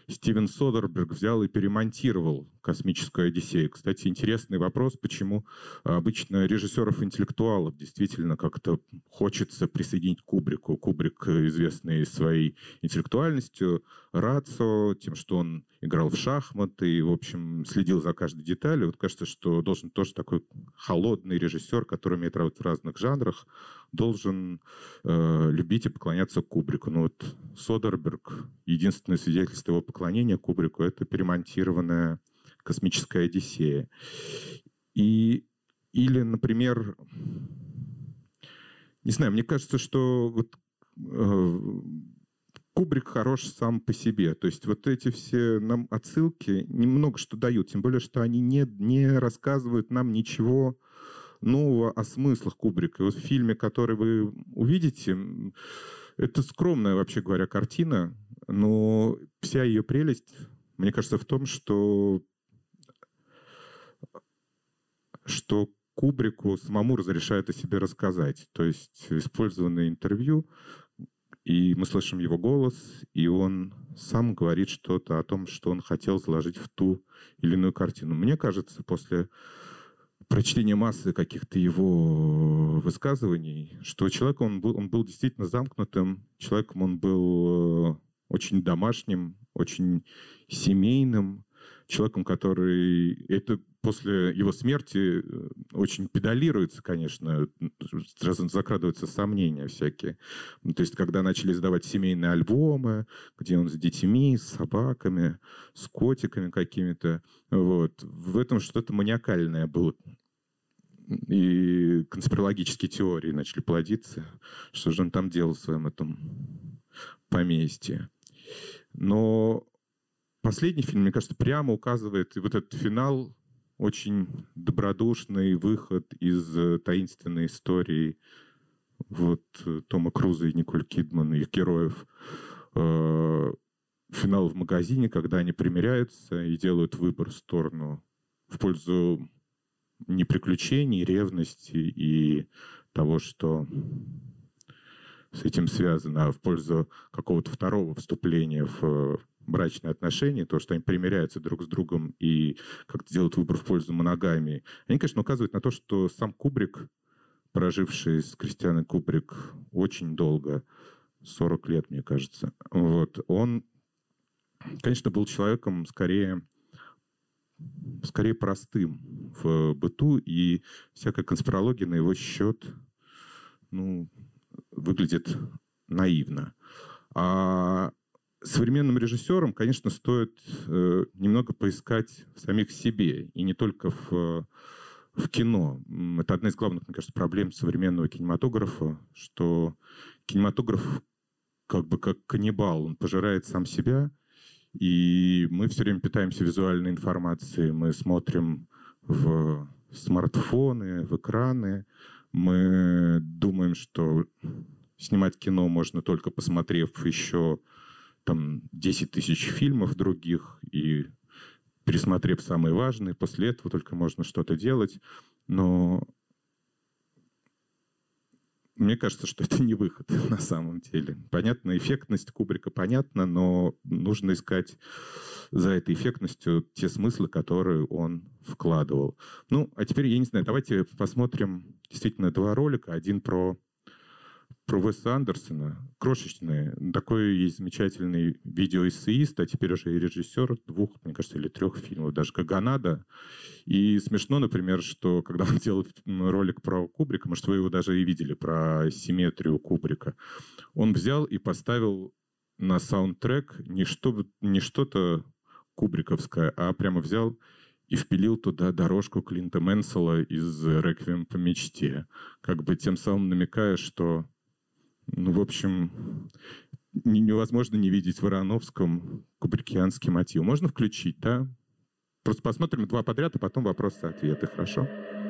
Стивен Содерберг взял и перемонтировал «Космическую Одиссею». Кстати, интересный вопрос, почему обычно режиссеров-интеллектуалов действительно как-то хочется присоединить к Кубрику. Кубрик, известный своей интеллектуальностью, рацио, тем, что он играл в шахматы и, в общем, следил за каждой деталью. Вот кажется, что должен тоже такой холодный режиссер, который умеет работать в разных жанрах, должен э, любить и поклоняться Кубрику. Ну вот Содерберг, единственное свидетельство его поклонения Кубрику, это перемонтированная космическая Одиссея. И, или, например, не знаю, мне кажется, что вот э, Кубрик хорош сам по себе. То есть вот эти все нам отсылки немного что дают, тем более, что они не, не рассказывают нам ничего нового о смыслах Кубрика. И вот в фильме, который вы увидите, это скромная, вообще говоря, картина, но вся ее прелесть, мне кажется, в том, что, что Кубрику самому разрешают о себе рассказать. То есть использованное интервью, и мы слышим его голос, и он сам говорит что-то о том, что он хотел заложить в ту или иную картину. Мне кажется, после прочтения массы каких-то его высказываний, что человек, он был, он был действительно замкнутым, человеком он был э, очень домашним, очень семейным, человеком, который... Это после его смерти э, очень педалируется, конечно, закрадываются сомнения всякие. То есть, когда начали издавать семейные альбомы, где он с детьми, с собаками, с котиками какими-то, вот, в этом что-то маниакальное было. И конспирологические теории начали плодиться. Что же он там делал в своем этом поместье? Но последний фильм, мне кажется, прямо указывает и вот этот финал очень добродушный выход из э, таинственной истории вот э, Тома Круза и Николь Кидман, их героев. Э, финал в магазине, когда они примиряются и делают выбор в сторону в пользу не приключений, ревности и того, что с этим связано, а в пользу какого-то второго вступления в брачные отношения, то, что они примиряются друг с другом и как-то делают выбор в пользу моногамии, они, конечно, указывают на то, что сам Кубрик, проживший с Кристианой Кубрик очень долго, 40 лет, мне кажется, вот, он, конечно, был человеком скорее скорее простым в быту, и всякая конспирология на его счет ну, выглядит наивно. А современным режиссерам, конечно, стоит э, немного поискать в самих себе, и не только в, в кино. Это одна из главных, мне кажется, проблем современного кинематографа, что кинематограф как бы как каннибал, он пожирает сам себя, и мы все время питаемся визуальной информацией, мы смотрим в смартфоны, в экраны, мы думаем, что снимать кино можно только посмотрев еще там 10 тысяч фильмов других и пересмотрев самые важные, после этого только можно что-то делать. Но мне кажется, что это не выход на самом деле. Понятно, эффектность Кубрика понятна, но нужно искать за этой эффектностью те смыслы, которые он вкладывал. Ну, а теперь, я не знаю, давайте посмотрим действительно два ролика. Один про про Уэса Андерсона, крошечный, такой есть замечательный видеоэссеист, а теперь уже и режиссер двух, мне кажется, или трех фильмов, даже Каганада. И смешно, например, что когда он делал ролик про Кубрика, может, вы его даже и видели, про симметрию Кубрика, он взял и поставил на саундтрек не, что, не что-то кубриковское, а прямо взял и впилил туда дорожку Клинта Мэнсела из «Реквием по мечте», как бы тем самым намекая, что ну, в общем, невозможно не видеть в Ароновском кубрикианский мотив. Можно включить, да? Просто посмотрим два подряд, а потом вопросы-ответы, хорошо? To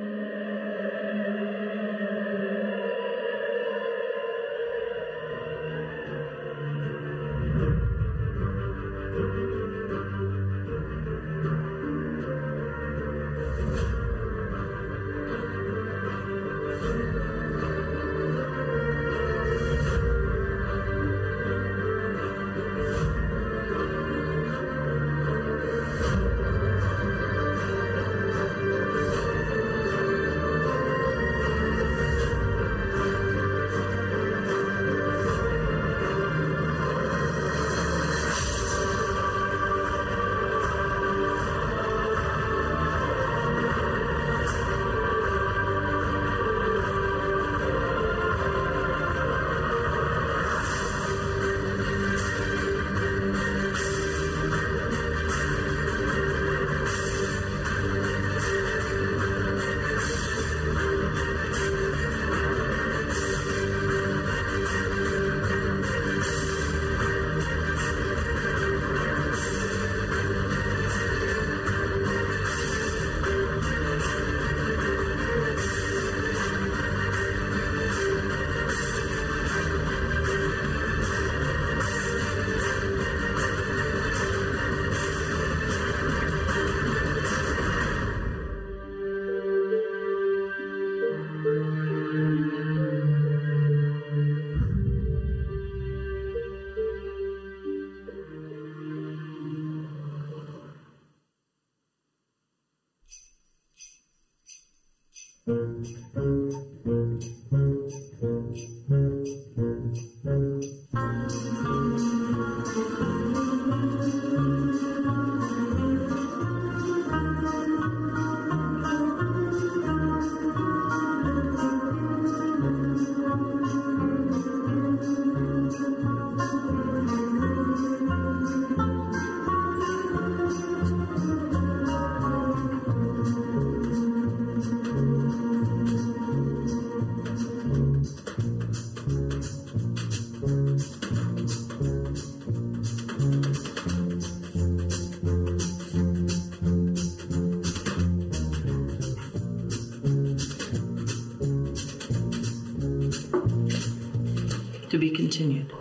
continued.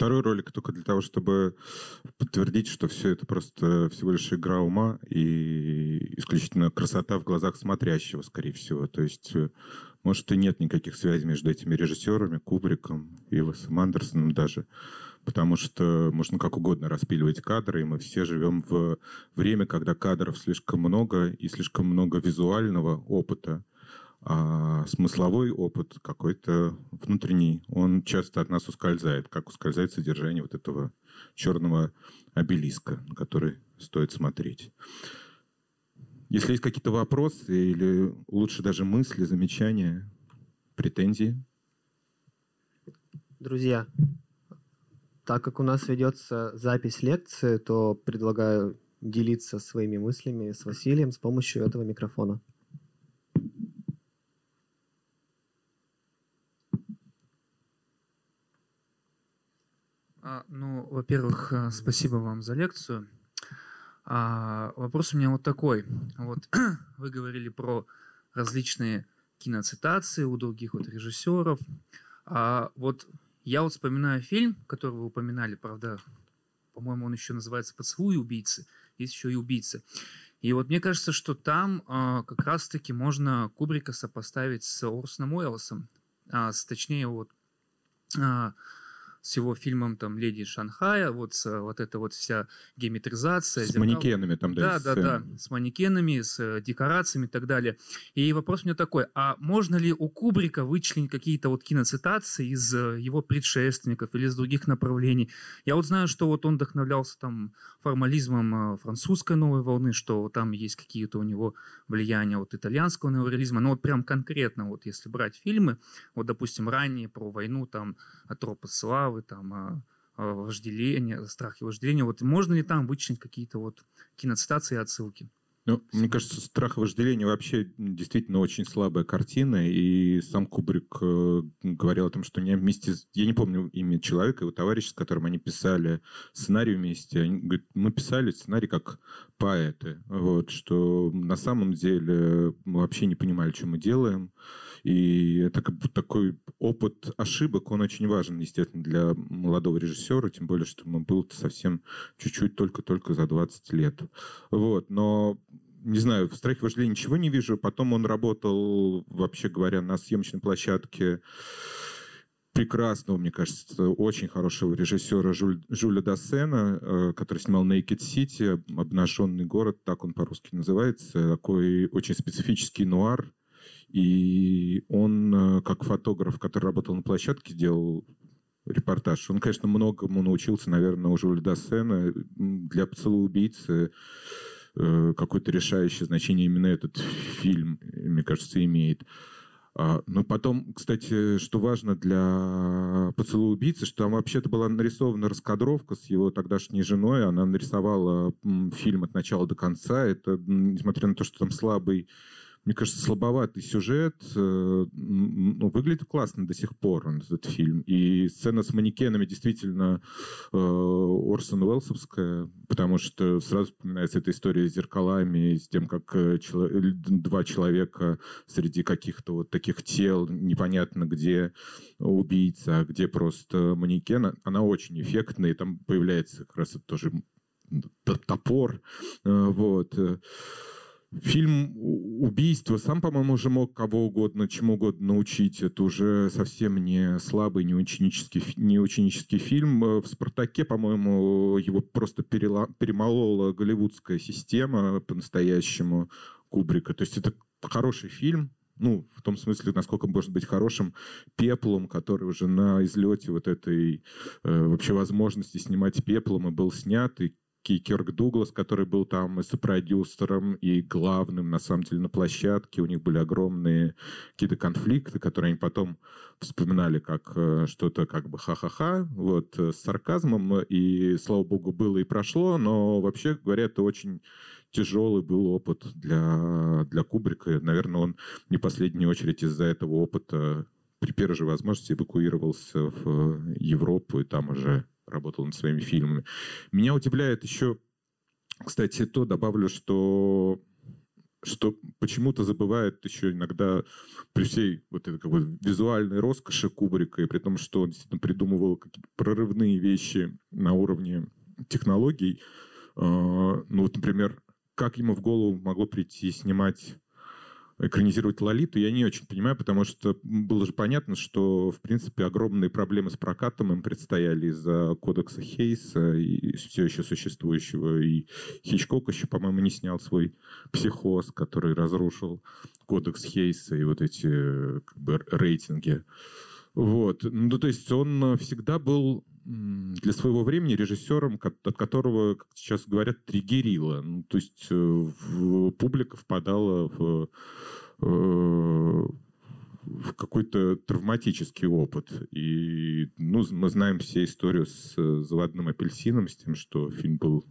Второй ролик только для того, чтобы подтвердить, что все это просто всего лишь игра ума и исключительно красота в глазах смотрящего, скорее всего. То есть, э, может, и нет никаких связей между этими режиссерами, Кубриком и Уэсом Андерсоном даже. Потому что можно как угодно распиливать кадры, и мы все живем в время, когда кадров слишком много и слишком много визуального опыта, а смысловой опыт какой-то внутренний, он часто от нас ускользает, как ускользает содержание вот этого черного обелиска, на который стоит смотреть. Если есть какие-то вопросы или лучше даже мысли, замечания, претензии? Друзья, так как у нас ведется запись лекции, то предлагаю делиться своими мыслями с Василием с помощью этого микрофона. Ну, во-первых, э, спасибо вам за лекцию. А, вопрос у меня вот такой. Вот вы говорили про различные киноцитации у других вот режиссеров. А вот я вот вспоминаю фильм, который вы упоминали, правда, по-моему, он еще называется «Поцелуй убийцы». Есть еще и «Убийцы». И вот мне кажется, что там а, как раз-таки можно Кубрика сопоставить с Орсоном Уэллсом. А, с, точнее, вот а, с его фильмом там «Леди Шанхая», вот, с, вот эта вот вся геометризация. С зеркал. манекенами там, да? Да, да, да, с манекенами, с э, декорациями и так далее. И вопрос у меня такой, а можно ли у Кубрика вычленить какие-то вот киноцитации из э, его предшественников или из других направлений? Я вот знаю, что вот он вдохновлялся там формализмом э, французской новой волны, что там есть какие-то у него влияния от итальянского неореализма, но вот прям конкретно, вот если брать фильмы, вот, допустим, ранее про войну, там, «Тропы славы», там, а, а, вожделение, страх и вожделение. Вот можно ли там вычленить какие-то вот киноцитации и отсылки? Ну, мне кажется, «Страх и вожделение» вообще действительно очень слабая картина, и сам Кубрик э, говорил о том, что они вместе... Я не помню имя человека, его товарища, с которым они писали сценарий вместе. Они говорят, мы писали сценарий как поэты, вот, что на самом деле мы вообще не понимали, что мы делаем, и это как бы такой опыт ошибок, он очень важен, естественно, для молодого режиссера, тем более, что ему было совсем чуть-чуть только-только за 20 лет. Вот, но не знаю, в «Страхе вожделении» ничего не вижу. Потом он работал, вообще говоря, на съемочной площадке прекрасного, мне кажется, очень хорошего режиссера Жюль, Жюля Дассена, э, который снимал Naked City, «Обнаженный город», так он по-русски называется, такой очень специфический нуар. И он, э, как фотограф, который работал на площадке, сделал репортаж. Он, конечно, многому научился, наверное, у Жюля Дассена. Для «Поцелуя убийцы» э, какое-то решающее значение именно этот фильм, мне кажется, имеет. А, Ну, потом, кстати, что важно для «Поцелуя убийцы», что там вообще-то была нарисована раскадровка с его тогдашней женой. Она нарисовала фильм от начала до конца. Это, несмотря на то, что там слабый мне кажется, слабоватый сюжет. Э, ну, выглядит классно до сих пор он, этот фильм. И сцена с манекенами действительно э, Орсон Уэллсовская, потому что сразу вспоминается эта история с зеркалами, с тем, как э, два человека среди каких-то вот таких тел, непонятно где убийца, а где просто манекен. Она очень эффектная, и там появляется как раз это тоже топор. Вот. Фильм «Убийство» сам, по-моему, уже мог кого угодно, чему угодно научить. Это уже совсем не слабый, не ученический, не ученический фильм. В «Спартаке», по-моему, его просто перела, перемолола голливудская система по-настоящему Кубрика. То есть это хороший фильм, ну, в том смысле, насколько может быть хорошим пеплом, который уже на излете вот этой э, вообще возможности снимать пеплом и был снят, и Кирк Дуглас, который был там и сопродюсером, и главным, на самом деле, на площадке. У них были огромные какие-то конфликты, которые они потом вспоминали как э, что-то как бы ха-ха-ха, вот, э, с сарказмом. И, слава богу, было и прошло, но вообще говоря, это очень тяжелый был опыт для, для Кубрика. Наверное, он не в последнюю очередь из-за этого опыта при первой же возможности эвакуировался в Европу и там уже работал над своими фильмами. Меня удивляет еще, кстати, то, добавлю, что что почему-то забывает еще иногда при всей вот этой как бы, визуальной роскоши Кубрика, и при том, что он действительно придумывал какие-то прорывные вещи на уровне технологий. Э, ну вот, например, как ему в голову могло прийти снимать экранизировать Лолиту, я не очень понимаю, потому что было же понятно, что, в принципе, огромные проблемы с прокатом им предстояли из-за кодекса Хейса и все еще существующего. И Хичкок еще, по-моему, не снял свой психоз, который разрушил кодекс Хейса и вот эти как бы, рейтинги. Вот. Ну, то есть он всегда был для своего времени режиссером, от которого, как сейчас говорят, триггерило. Ну, то есть э, публика впадала в, э, в какой-то травматический опыт. И ну, мы знаем все историю с «Заводным апельсином», с тем, что фильм был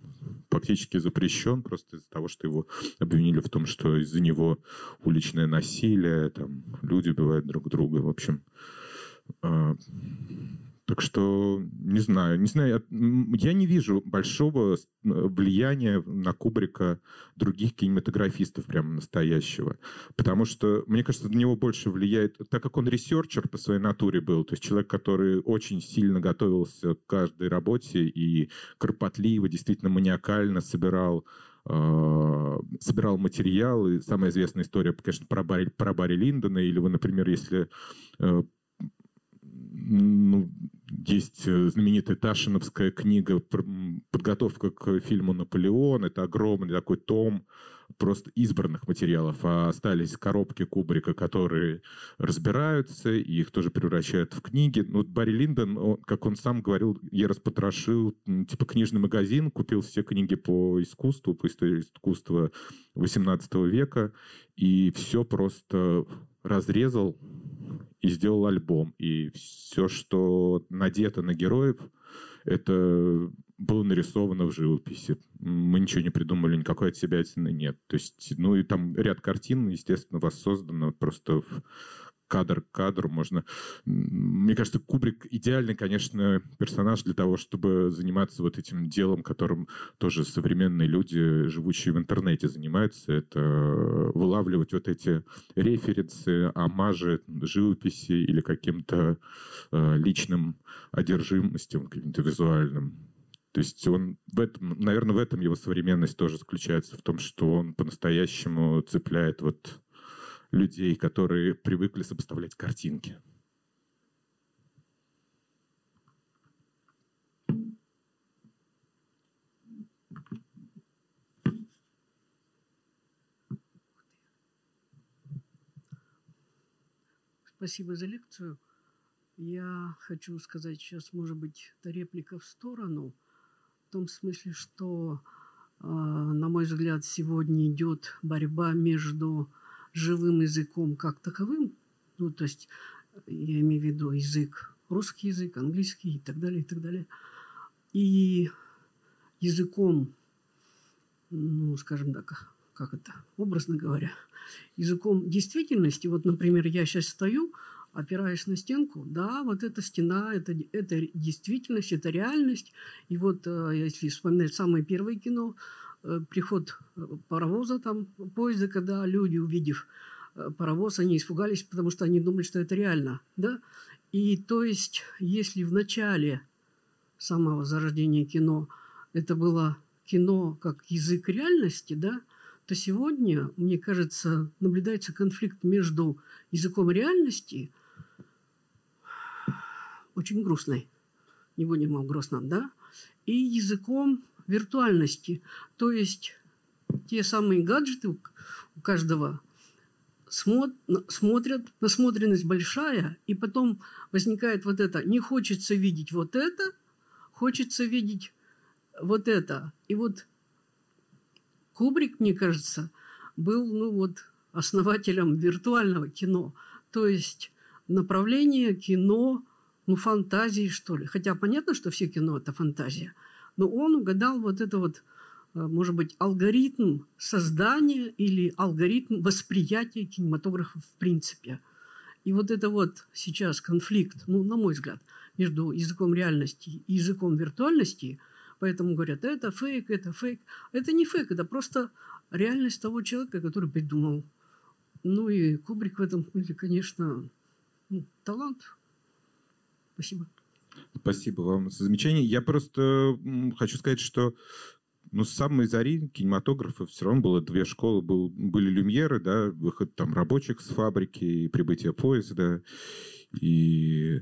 фактически запрещен просто из-за того, что его обвинили в том, что из-за него уличное насилие, там, люди убивают друг друга. В общем, а, так что, не знаю, не знаю, я не вижу большого влияния на Кубрика других кинематографистов прямо настоящего. Потому что, мне кажется, на него больше влияет, так как он researcher по своей натуре был, то есть человек, который очень сильно готовился к каждой работе и кропотливо, действительно маниакально собирал а, собирал материалы. Самая известная история, конечно, про Барри, про Барри Линдона, или вы, например, если э, ну, есть э, знаменитая Ташиновская книга «Подготовка к фильму «Наполеон». Это огромный такой том просто избранных материалов, а остались коробки Кубрика, которые разбираются, и их тоже превращают в книги. Ну, Барри Линдон, он, как он сам говорил, я распотрошил типа книжный магазин, купил все книги по искусству, по истории искусства 18 века, и все просто разрезал, и сделал альбом. И все, что надето на героев, это было нарисовано в живописи. Мы ничего не придумали, никакой от себя нет. То есть, ну и там ряд картин, естественно, воссоздано просто в кадр к кадру можно... Мне кажется, Кубрик идеальный, конечно, персонаж для того, чтобы заниматься вот этим делом, которым тоже современные люди, живущие в интернете, занимаются. Это вылавливать вот эти референсы, амажи, живописи или каким-то э, личным одержимостям, каким-то визуальным. То есть он в этом, наверное, в этом его современность тоже заключается, в том, что он по-настоящему цепляет вот людей, которые привыкли сопоставлять картинки. Спасибо за лекцию. Я хочу сказать сейчас, может быть, это реплика в сторону, в том смысле, что, а, на мой взгляд, сегодня идет борьба между живым языком как таковым, ну, то есть я имею в виду язык, русский язык, английский и так далее, и так далее, и языком, ну, скажем так, как это, образно говоря, языком действительности. Вот, например, я сейчас стою, опираясь на стенку, да, вот эта стена, это, это действительность, это реальность. И вот, э, если вспоминать самое первое кино, приход э, паровоза, там, поезда, когда люди, увидев паровоз, они испугались, потому что они думали, что это реально, да. И то есть, если в начале самого зарождения кино это было кино как язык реальности, да, то сегодня, мне кажется, наблюдается конфликт между языком реальности очень грустной, не будем о грустном, да, и языком виртуальности. То есть те самые гаджеты у каждого смотрят, насмотренность большая, и потом возникает вот это, не хочется видеть вот это, хочется видеть вот это. И вот Кубрик, мне кажется, был, ну вот, основателем виртуального кино. То есть направление кино ну, фантазии, что ли. Хотя понятно, что все кино – это фантазия. Но он угадал вот это вот, э, может быть, алгоритм создания или алгоритм восприятия кинематографа в принципе. И вот это вот сейчас конфликт, ну, на мой взгляд, между языком реальности и языком виртуальности, поэтому говорят, это фейк, это фейк. Это не фейк, это просто реальность того человека, который придумал. Ну и Кубрик в этом смысле, конечно, ну, талант – Спасибо. Спасибо вам за замечание. Я просто хочу сказать, что ну, с самой зари кинематографа все равно было две школы. Был, были люмьеры, да, выход там рабочих с фабрики и прибытие поезда и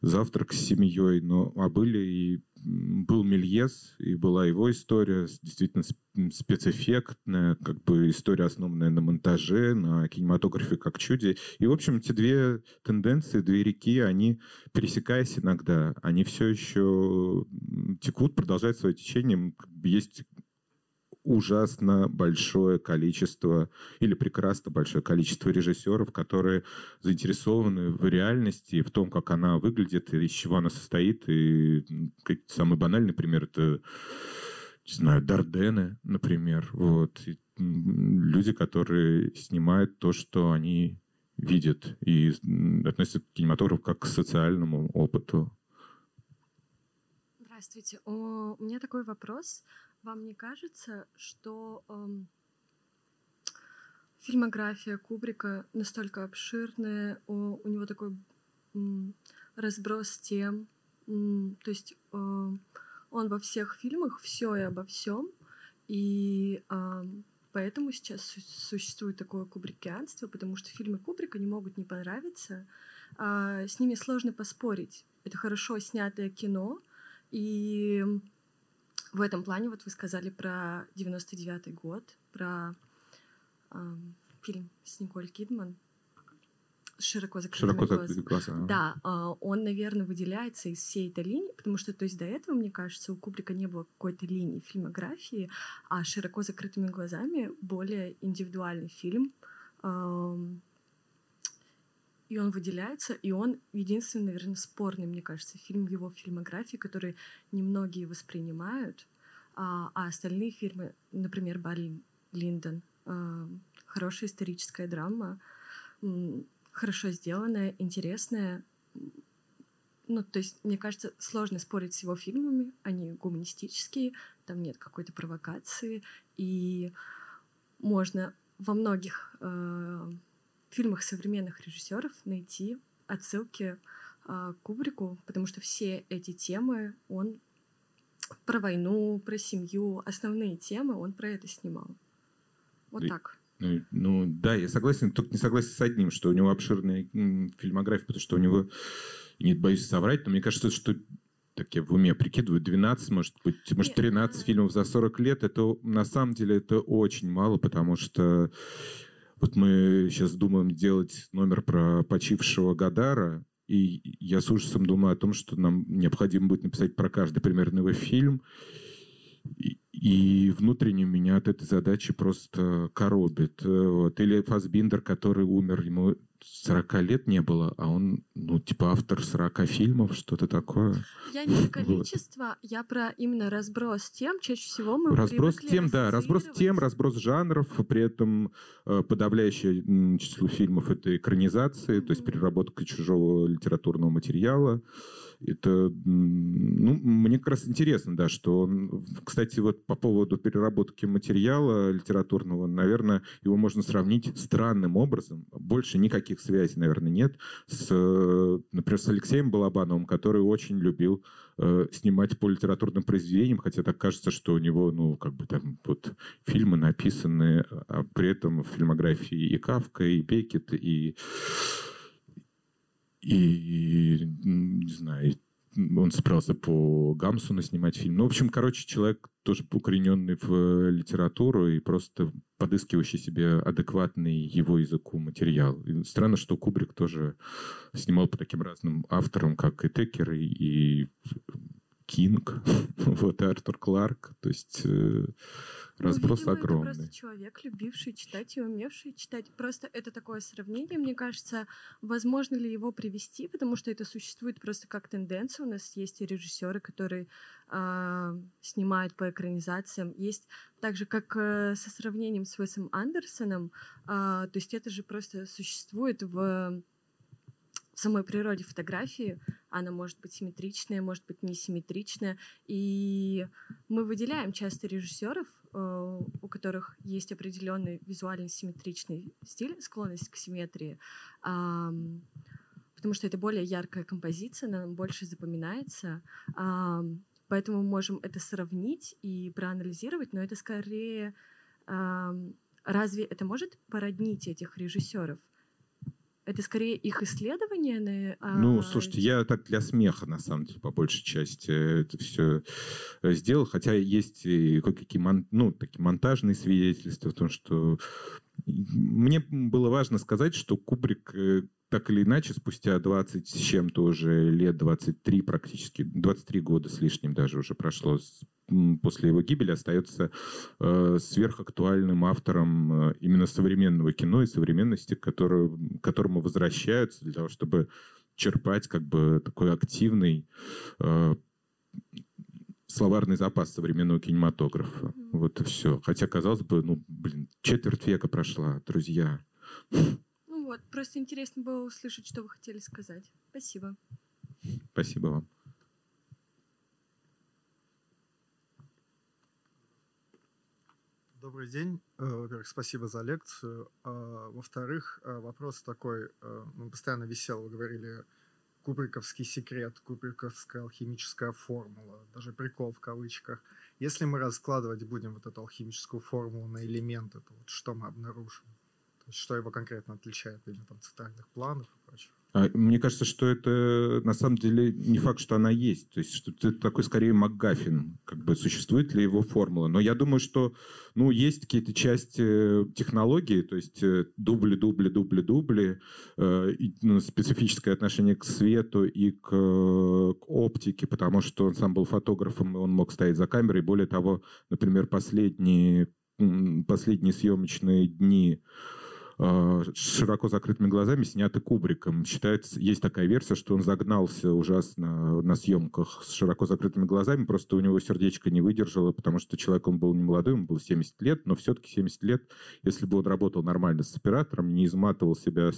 завтрак с семьей, но а были и был Мельес, и была его история, действительно спецэффектная, как бы история, основанная на монтаже, на кинематографе как чуде. И, в общем, эти две тенденции, две реки, они, пересекаясь иногда, они все еще текут, продолжают свое течение. Есть ужасно большое количество или прекрасно большое количество режиссеров, которые заинтересованы в реальности, в том, как она выглядит, из чего она состоит. И самый банальный пример — это, не знаю, Дардены, например. Вот. И люди, которые снимают то, что они видят и относятся к кинематографу как к социальному опыту. Здравствуйте. у меня такой вопрос. Вам не кажется, что эм, фильмография Кубрика настолько обширная, у, у него такой м, разброс тем, м, то есть э, он во всех фильмах все и обо всем, и э, поэтому сейчас существует такое кубрикианство, потому что фильмы Кубрика не могут не понравиться, э, с ними сложно поспорить. Это хорошо снятое кино, и в этом плане вот вы сказали про 99-й год, про э, фильм с Николь Кидман широко закрытыми широко глазами. глаза. Да, э, он, наверное, выделяется из всей этой линии, потому что, то есть до этого, мне кажется, у Кубрика не было какой-то линии фильмографии, а широко закрытыми глазами более индивидуальный фильм. Э, и он выделяется, и он единственный, наверное, спорный, мне кажется, фильм в его фильмографии, который немногие воспринимают, а, а остальные фильмы, например, Барри Линдон, а, хорошая историческая драма, хорошо сделанная, интересная. Ну, то есть, мне кажется, сложно спорить с его фильмами, они гуманистические, там нет какой-то провокации, и можно во многих э, фильмах современных режиссеров найти отсылки э, к Кубрику, потому что все эти темы он про войну, про семью, основные темы он про это снимал. Вот и, так. Ну, ну да, я согласен, только не согласен с одним, что у него обширная фильмография, потому что у него, нет, боюсь соврать, но мне кажется, что так я в уме прикидываю, 12, может быть, может 13 фильмов за 40 лет, это на самом деле это очень мало, потому что вот мы сейчас думаем делать номер про почившего Гадара, и я с ужасом думаю о том, что нам необходимо будет написать про каждый примерно его фильм. И, и внутренне меня от этой задачи просто коробит. Вот. Или Фасбиндер, который умер, ему 40 лет не было, а он, ну, типа автор 40 фильмов, что-то такое. Я не про количество, вот. я про именно разброс тем. Чаще всего мы Разброс тем, да, разброс тем, разброс жанров, при этом э, подавляющее число фильмов — это экранизации, mm-hmm. то есть переработка чужого литературного материала. Это, ну, мне как раз интересно, да, что он, кстати, вот по поводу переработки материала литературного, наверное, его можно сравнить странным образом. Больше никаких связей, наверное, нет с, например, с Алексеем Балабановым, который очень любил э, снимать по литературным произведениям, хотя так кажется, что у него, ну, как бы там вот фильмы написаны, а при этом в фильмографии и Кавка, и Бекет, и и, не знаю, он собирался по Гамсуну снимать фильм. Ну, в общем, короче, человек тоже укорененный в литературу и просто подыскивающий себе адекватный его языку материал. И странно, что Кубрик тоже снимал по таким разным авторам, как и Текер, и, и Кинг, вот, и Артур Кларк. То есть э, Разброс ну, видимо, огромный. Это просто человек, любивший читать и умевший читать. Просто это такое сравнение, мне кажется, возможно ли его привести, потому что это существует просто как тенденция. У нас есть и режиссеры, которые э, снимают по экранизациям. Есть также как э, со сравнением с Уэсом Андерсоном. Э, то есть это же просто существует в самой природе фотографии. Она может быть симметричная, может быть несимметричная. И мы выделяем часто режиссеров, Э, у которых есть определенный визуально симметричный стиль, склонность к симметрии, потому что это более яркая композиция, она больше запоминается. Поэтому мы можем это сравнить и проанализировать, но это скорее разве это может породнить этих режиссеров? Это скорее их исследование? На, ну, слушайте, я так для смеха, на самом деле, по большей части это все э, сделал. Хотя есть кое-какие мон, ну, такие монтажные свидетельства в том, что... Мне было важно сказать, что Кубрик э, так или иначе, спустя 20 с чем-то уже лет, 23 практически, 23 года с лишним даже уже прошло после его гибели остается э, сверхактуальным автором э, именно современного кино и современности, к которому возвращаются для того, чтобы черпать как бы такой активный э, словарный запас современного кинематографа. Вот и все. Хотя, казалось бы, ну, блин, четверть века прошла, друзья. Вот, просто интересно было услышать, что вы хотели сказать. Спасибо. Спасибо вам. Добрый день. Э, во-первых, спасибо за лекцию. А, во-вторых, э, вопрос такой, э, ну, постоянно висел, вы говорили, кубриковский секрет, кубриковская алхимическая формула, даже прикол в кавычках. Если мы раскладывать будем вот эту алхимическую формулу на элементы, то вот что мы обнаружим? Что его конкретно отличает, именно там центральных планов и прочее? А, мне кажется, что это на самом деле не факт, что она есть. То есть, что это такой скорее МакГаффин, как бы существует ли его формула. Но я думаю, что ну, есть какие-то части технологии, то есть э, дубли, дубли, дубли, дубли, э, и, ну, специфическое отношение к свету и к, к оптике, потому что он сам был фотографом, и он мог стоять за камерой. Более того, например, последние, последние съемочные дни Э, с широко закрытыми глазами сняты Кубриком. Считается, есть такая версия, что он загнался ужасно на съемках с широко закрытыми глазами, просто у него сердечко не выдержало, потому что человек он был не молодой, ему было 70 лет, но все-таки 70 лет, если бы он работал нормально с оператором, не изматывал себя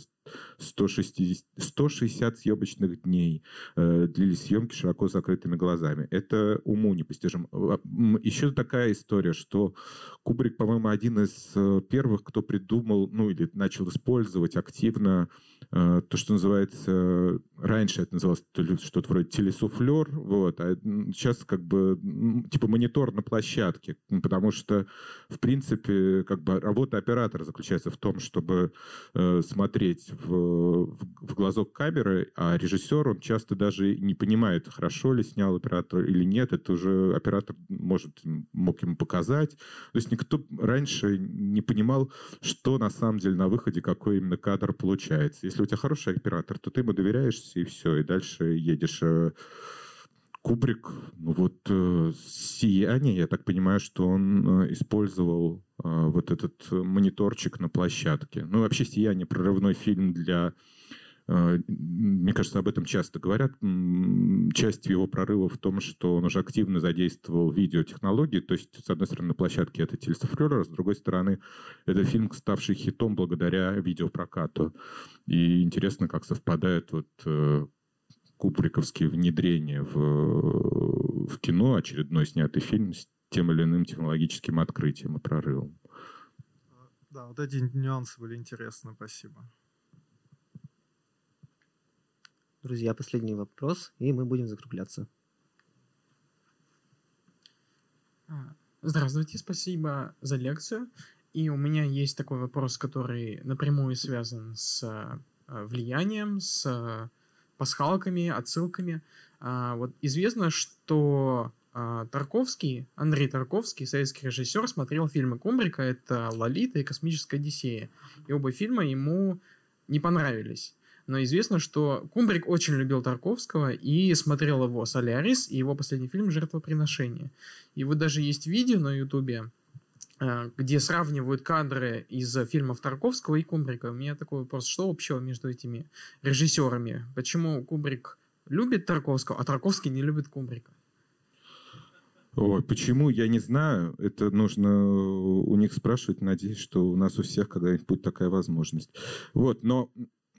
160, 160 съемочных дней, э, длились съемки широко закрытыми глазами. Это уму непостижимо. А, еще такая история, что Кубрик, по-моему, один из э, первых, кто придумал, ну или начал использовать активно э, то, что называется, раньше это называлось что-то вроде телесуфлер, вот, а сейчас как бы типа монитор на площадке, потому что, в принципе, как бы работа оператора заключается в том, чтобы э, смотреть в, в, глазок камеры, а режиссер, он часто даже не понимает, хорошо ли снял оператор или нет, это уже оператор может, мог ему показать. То есть никто раньше не понимал, что на самом деле на выходе, какой именно кадр получается. Если у тебя хороший оператор, то ты ему доверяешься, и все, и дальше едешь. Э, Кубрик, ну вот э, «Сияние», я так понимаю, что он э, использовал вот этот мониторчик на площадке. Ну, вообще «Сияние» прорывной фильм для Э, мне кажется, об этом часто говорят. Часть его прорыва в том, что он уже активно задействовал видеотехнологии. То есть, с одной стороны, на площадке это телесофлер, а с другой стороны, это фильм, ставший хитом благодаря видеопрокату. И интересно, как совпадает вот э, кубриковские внедрения в, в кино, очередной снятый фильм с тем или иным технологическим открытием и прорывом. Да, вот эти нюансы были интересны, спасибо. Друзья, последний вопрос, и мы будем закругляться. А, здравствуйте, спасибо за лекцию. И у меня есть такой вопрос, который напрямую связан с а, влиянием, с пасхалками, отсылками. А, вот известно, что Тарковский, Андрей Тарковский, советский режиссер, смотрел фильмы Кумбрика, это «Лолита» и «Космическая Одиссея». И оба фильма ему не понравились но известно, что Кумбрик очень любил Тарковского и смотрел его «Солярис» и его последний фильм «Жертвоприношение». И вот даже есть видео на Ютубе, э, где сравнивают кадры из фильмов Тарковского и Кубрика. У меня такой вопрос, что общего между этими режиссерами? Почему Кубрик любит Тарковского, а Тарковский не любит Кубрика? Ой, почему, я не знаю. Это нужно у них спрашивать. Надеюсь, что у нас у всех когда-нибудь будет такая возможность. Вот, но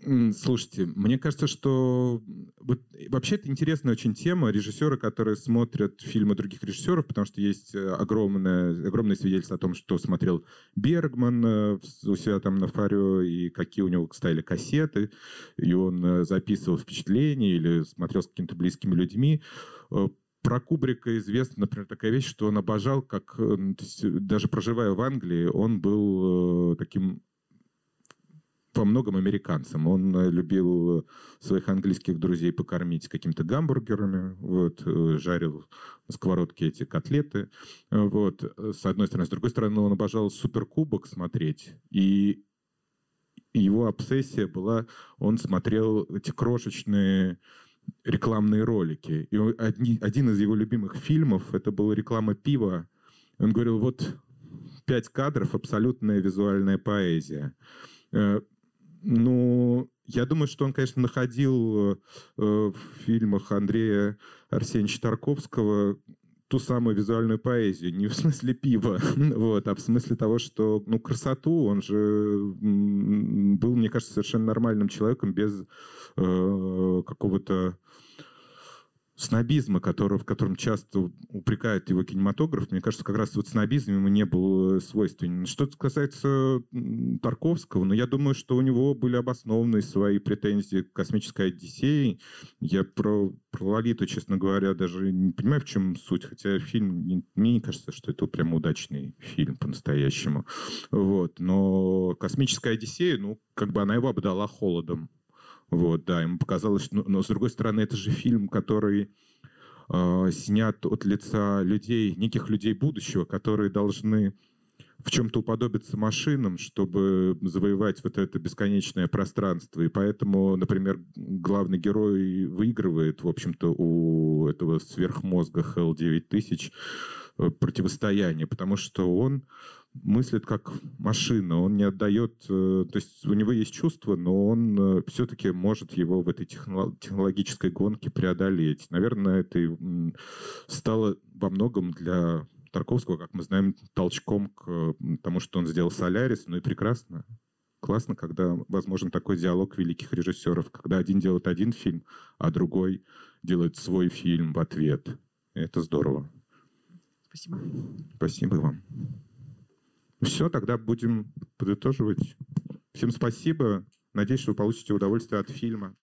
Слушайте, мне кажется, что вот, вообще это интересная очень тема. Режиссеры, которые смотрят фильмы других режиссеров, потому что есть э, огромное, огромное свидетельство о том, что смотрел Бергман э, у себя там на Фарио, и какие у него стояли кассеты, и он э, записывал впечатления или смотрел с какими-то близкими людьми. Про Кубрика известна, например, такая вещь, что он обожал, как есть, даже проживая в Англии, он был таким во многом американцем. Он э, любил своих английских друзей покормить какими-то гамбургерами, вот, э, жарил на сковородке эти котлеты, вот, с одной стороны. С другой стороны, он обожал Суперкубок смотреть, и его обсессия была, он смотрел эти крошечные рекламные ролики. И одни, один из его любимых фильмов, это была реклама пива. Он говорил, вот пять кадров, абсолютная визуальная поэзия. Э, ну, я думаю, что он, конечно, находил э, в фильмах Андрея Арсеньевича Тарковского ту самую визуальную поэзию, не в смысле пива, вот, а в смысле того, что, ну, красоту, он же был, мне кажется, совершенно нормальным человеком без э, какого-то снобизма, который, в котором часто упрекает его кинематограф, мне кажется, как раз вот снобизм ему не был э, свойственен. Что касается Тарковского, ну, я думаю, что у него были обоснованные свои претензии к «Космической Одиссее». Я про, про Лолиту, честно говоря, даже не понимаю, в чем суть, хотя фильм, не, мне не кажется, что это прям удачный фильм по-настоящему. Вот. Но «Космическая Одиссея», ну, как бы она его обдала холодом. Вот, да, ему показалось, что... Но, с другой стороны, это же фильм, который э, снят от лица людей, неких людей будущего, которые должны в чем-то уподобиться машинам, чтобы завоевать вот это бесконечное пространство. И поэтому, например, главный герой выигрывает, в общем-то, у этого сверхмозга Hell 9000 э, противостояние, потому что он мыслит как машина, он не отдает, э, то есть у него есть чувство, но он э, все-таки может его в этой технологической гонке преодолеть. Наверное, это стало во многом для Тарковского, как мы знаем, толчком к тому, что он сделал «Солярис», ну и прекрасно. Классно, когда возможен такой диалог великих режиссеров, когда один делает один фильм, а другой делает свой фильм в ответ. Это здорово. Спасибо. Спасибо вам. Все, тогда будем подытоживать. Всем спасибо. Надеюсь, что вы получите удовольствие от фильма.